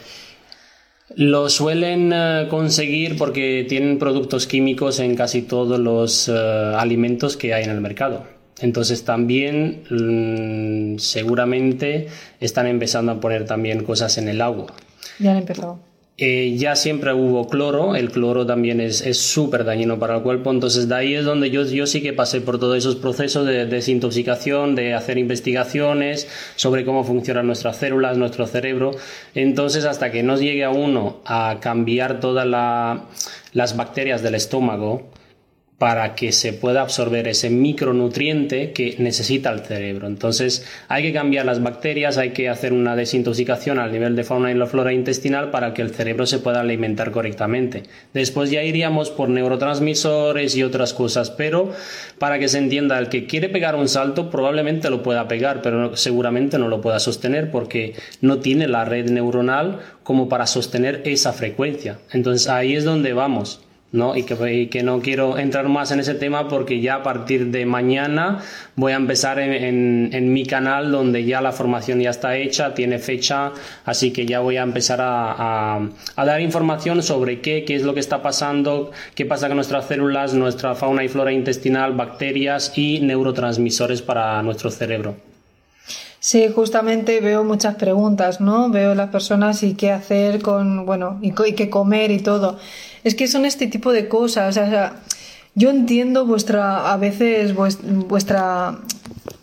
lo suelen eh, conseguir porque tienen productos químicos en casi todos los eh, alimentos que hay en el mercado. Entonces también mm, seguramente están empezando a poner también cosas en el agua. Ya han empezado. Eh, ya siempre hubo cloro, el cloro también es súper dañino para el cuerpo, entonces de ahí es donde yo, yo sí que pasé por todos esos procesos de desintoxicación, de hacer investigaciones sobre cómo funcionan nuestras células, nuestro cerebro, entonces hasta que no llegue a uno a cambiar todas las bacterias del estómago, para que se pueda absorber ese micronutriente que necesita el cerebro. Entonces hay que cambiar las bacterias, hay que hacer una desintoxicación al nivel de fauna y la flora intestinal para que el cerebro se pueda alimentar correctamente. Después ya iríamos por neurotransmisores y otras cosas, pero para que se entienda, el que quiere pegar un salto probablemente lo pueda pegar, pero seguramente no lo pueda sostener porque no tiene la red neuronal como para sostener esa frecuencia. Entonces ahí es donde vamos. ¿No? Y que, que, no quiero entrar más en ese tema porque ya a partir de mañana voy a empezar en, en, mi canal donde ya la formación ya está hecha, tiene fecha, así que ya voy a empezar a, a, a, dar información sobre qué, qué es lo que está pasando, qué pasa con nuestras células, nuestra fauna y flora intestinal, bacterias y neurotransmisores para nuestro cerebro. Sí, justamente veo muchas preguntas, ¿no? Veo las personas y qué hacer con, bueno, y, qué comer y todo. Es que son este tipo de cosas. O sea, yo entiendo vuestra, a veces vuestra,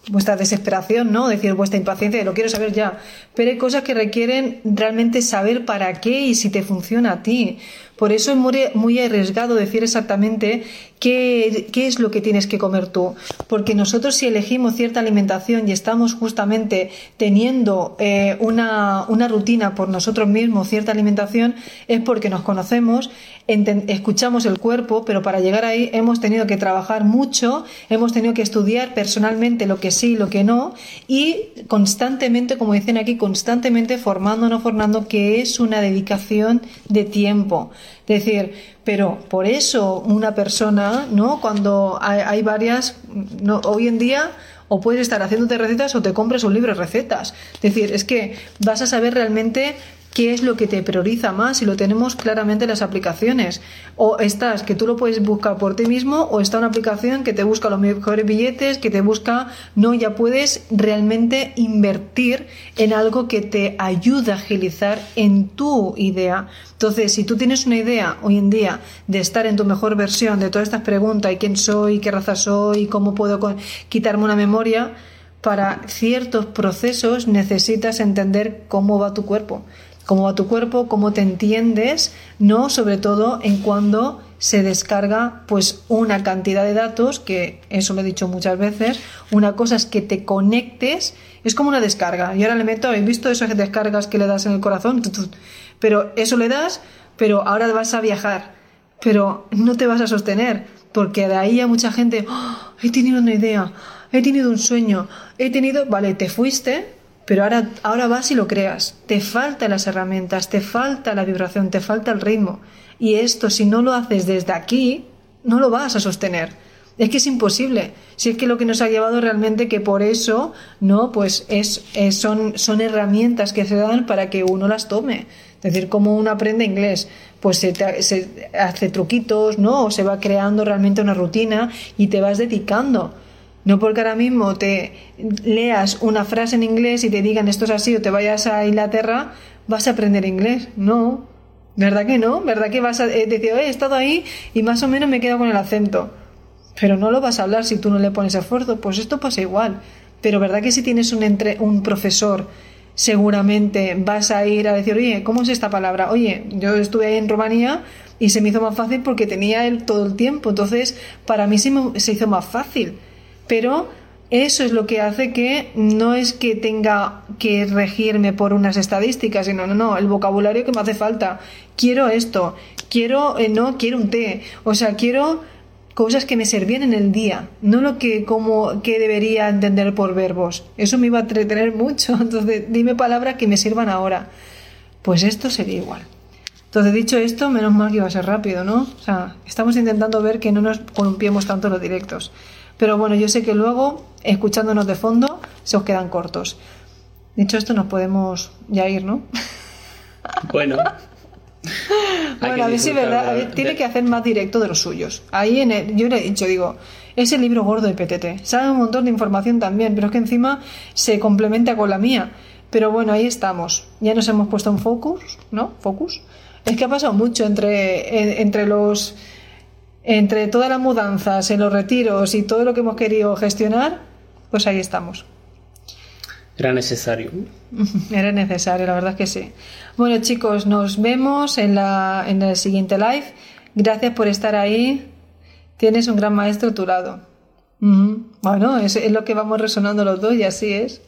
vuestra desesperación, ¿no? Decir, vuestra impaciencia, lo quiero saber ya. Pero hay cosas que requieren realmente saber para qué y si te funciona a ti. Por eso es muy, arriesgado decir exactamente qué, es lo que tienes que comer tú. Porque nosotros si elegimos cierta alimentación y estamos justamente teniendo eh, una, una rutina por nosotros mismos, cierta alimentación, es porque nos conocemos, escuchamos el cuerpo, pero para llegar ahí hemos tenido que trabajar mucho, hemos tenido que estudiar personalmente lo que sí y lo que no, y constantemente, como dicen aquí, constantemente formándonos, formando, que es una dedicación de tiempo. Es decir, pero por eso una persona, ¿no? Cuando hay, varias, no, hoy en día o puedes estar haciéndote recetas o te compras un libro de recetas. Es decir, es que vas a saber realmente qué es lo que te prioriza más y lo tenemos claramente en las aplicaciones. O estás que tú lo puedes buscar por ti mismo o está una aplicación que te busca los mejores billetes, que te busca, no, ya puedes realmente invertir en algo que te ayuda a agilizar en tu idea. Entonces, si tú tienes una idea hoy en día de estar en tu mejor versión de todas estas preguntas, ¿y quién soy? ¿Qué raza soy? ¿Cómo puedo quitarme una memoria? Para ciertos procesos necesitas entender cómo va tu cuerpo cómo va tu cuerpo, cómo te entiendes, no sobre todo en cuando se descarga pues una cantidad de datos, que eso lo he dicho muchas veces, una cosa es que te conectes, es como una descarga. Y ahora le meto, he visto esas descargas que le das en el corazón, pero eso le das, pero ahora vas a viajar, pero no te vas a sostener porque de ahí a mucha gente, "Ah, he tenido una idea, he tenido un sueño, he tenido, vale, te fuiste, pero ahora, ahora vas y lo creas. Te faltan las herramientas, te falta la vibración, te falta el ritmo. Y esto, si no lo haces desde aquí, no lo vas a sostener. Es que es imposible. Si es que lo que nos ha llevado realmente que por eso, ¿no? Pues es, son, son herramientas que se dan para que uno las tome. Es decir, como uno aprende inglés, pues se hace truquitos, ¿no? O se va creando realmente una rutina y te vas dedicando. No porque ahora mismo te leas una frase en inglés y te digan esto es así o te vayas a Inglaterra, vas a aprender inglés. No. ¿Verdad que no? ¿Verdad que vas a eh, decir, "Oye, he estado ahí y más o menos me quedo con el acento? Pero no lo vas a hablar si tú no le pones esfuerzo. Pues esto pasa igual. Pero ¿verdad que si tienes un, entre, un profesor, seguramente vas a ir a decir, oye, ¿cómo es esta palabra? Oye, yo estuve en Rumanía y se me hizo más fácil porque tenía él todo el tiempo. Entonces, para mí se, me- se hizo más fácil. Pero eso es lo que hace que no es que tenga que regirme por unas estadísticas, sino, no, no, el vocabulario que me hace falta. Quiero esto, quiero, eh, no, quiero un té. O sea, quiero cosas que me servían en el día, no lo que como que debería entender por verbos. Eso me iba a entretener mucho. Entonces, dime palabras que me sirvan ahora. Pues esto sería igual. Entonces, dicho esto, menos mal que iba a ser rápido, ¿no? O sea, estamos intentando ver que no nos columpiemos tanto los directos. Pero bueno, yo sé que luego, escuchándonos de fondo, se os quedan cortos. Dicho esto, nos podemos ya ir, ¿no? Bueno. Bueno, a ver si verdad. de- tiene que hacer más directo de los suyos. Ahí en el- yo le he dicho, digo, es el libro gordo de PTT. Sabe un montón de información también, pero es que encima se complementa con la mía. Pero bueno, ahí estamos. Ya nos hemos puesto en focus, ¿no? Focus. Es que ha pasado mucho entre, en- entre los. Entre todas las mudanzas, en los retiros y todo lo que hemos querido gestionar, pues ahí estamos. Era necesario. Era necesario, la verdad es que sí. Bueno, chicos, nos vemos en, la, en el siguiente live. Gracias por estar ahí. Tienes un gran maestro a tu lado. Bueno, es, es lo que vamos resonando los dos y así es.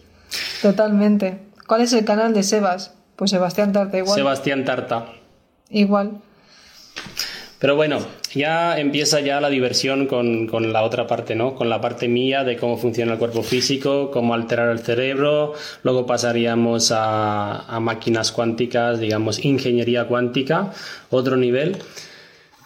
Totalmente. ¿Cuál es el canal de Sebas? Pues Sebastián Tarta, igual. Sebastián Tarta. Igual. Pero bueno, ya empieza ya la diversión con, con la otra parte, ¿no? Con la parte mía de cómo funciona el cuerpo físico, cómo alterar el cerebro. Luego pasaríamos a, a máquinas cuánticas, digamos, ingeniería cuántica, otro nivel.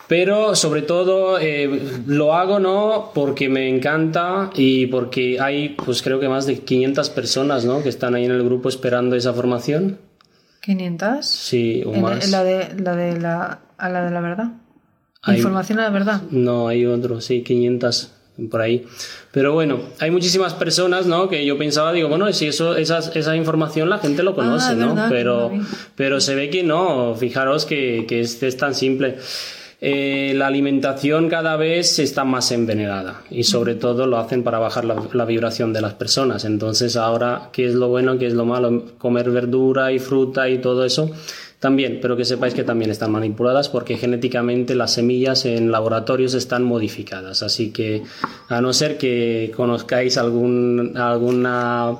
Pero sobre todo eh, lo hago no porque me encanta y porque hay, pues creo que más de 500 personas, ¿no? Que están ahí en el grupo esperando esa formación. ¿500? Sí, o más. la de, la de la, a la de la verdad. Hay- Información a la verdad. No, hay otro, sí, 500 por ahí. Pero bueno, hay muchísimas personas, ¿no? Que yo pensaba, digo, bueno, si eso, esas- esa información la gente lo conoce, Ah, es ¿no? verdad, Pero, pero se ve que no, fijaros que, que es, es tan simple. Eh, la alimentación cada vez está más envenenada y sobre todo lo hacen para bajar la, la vibración de las personas. Entonces ahora, ¿qué es lo bueno, qué es lo malo? Comer verdura y fruta y todo eso también, pero que sepáis que también están manipuladas porque genéticamente las semillas en laboratorios están modificadas. Así que a no ser que conozcáis algún, alguna,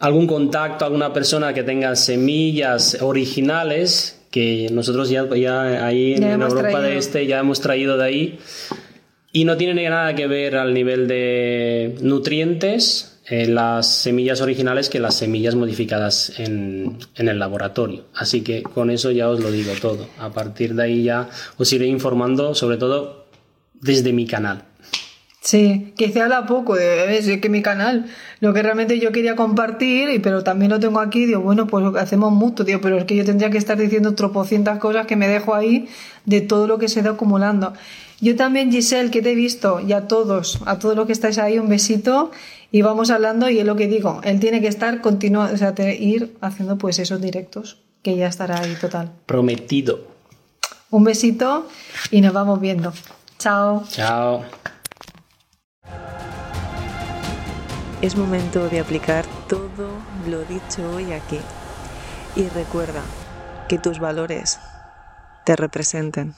algún contacto, alguna persona que tenga semillas originales, que nosotros ya, ya ahí en, Ya en hemos Europa de. Este ya hemos traído de ahí. Y no tiene nada que ver al nivel de nutrientes eh, las semillas originales que las semillas modificadas en, en el laboratorio. Así que con eso ya os lo digo todo. A partir de ahí ya os iré informando, sobre todo desde mi canal. Sí, que se habla poco de. Es que mi canal, lo que realmente yo quería compartir, pero también lo tengo aquí, digo, bueno, pues hacemos mucho, tío, pero es que yo tendría que estar diciendo tropocientas cosas que me dejo ahí de todo lo que se da acumulando. Yo también, Giselle, que te he visto, y a todos, a todos los que estáis ahí, un besito, y vamos hablando, y es lo que digo, él tiene que estar continua, o sea, te- ir haciendo pues esos directos, que ya estará ahí total. Prometido. Un besito y nos vamos viendo. Chao. Chao. Es momento de aplicar todo lo dicho hoy aquí. Y recuerda que tus valores te representen.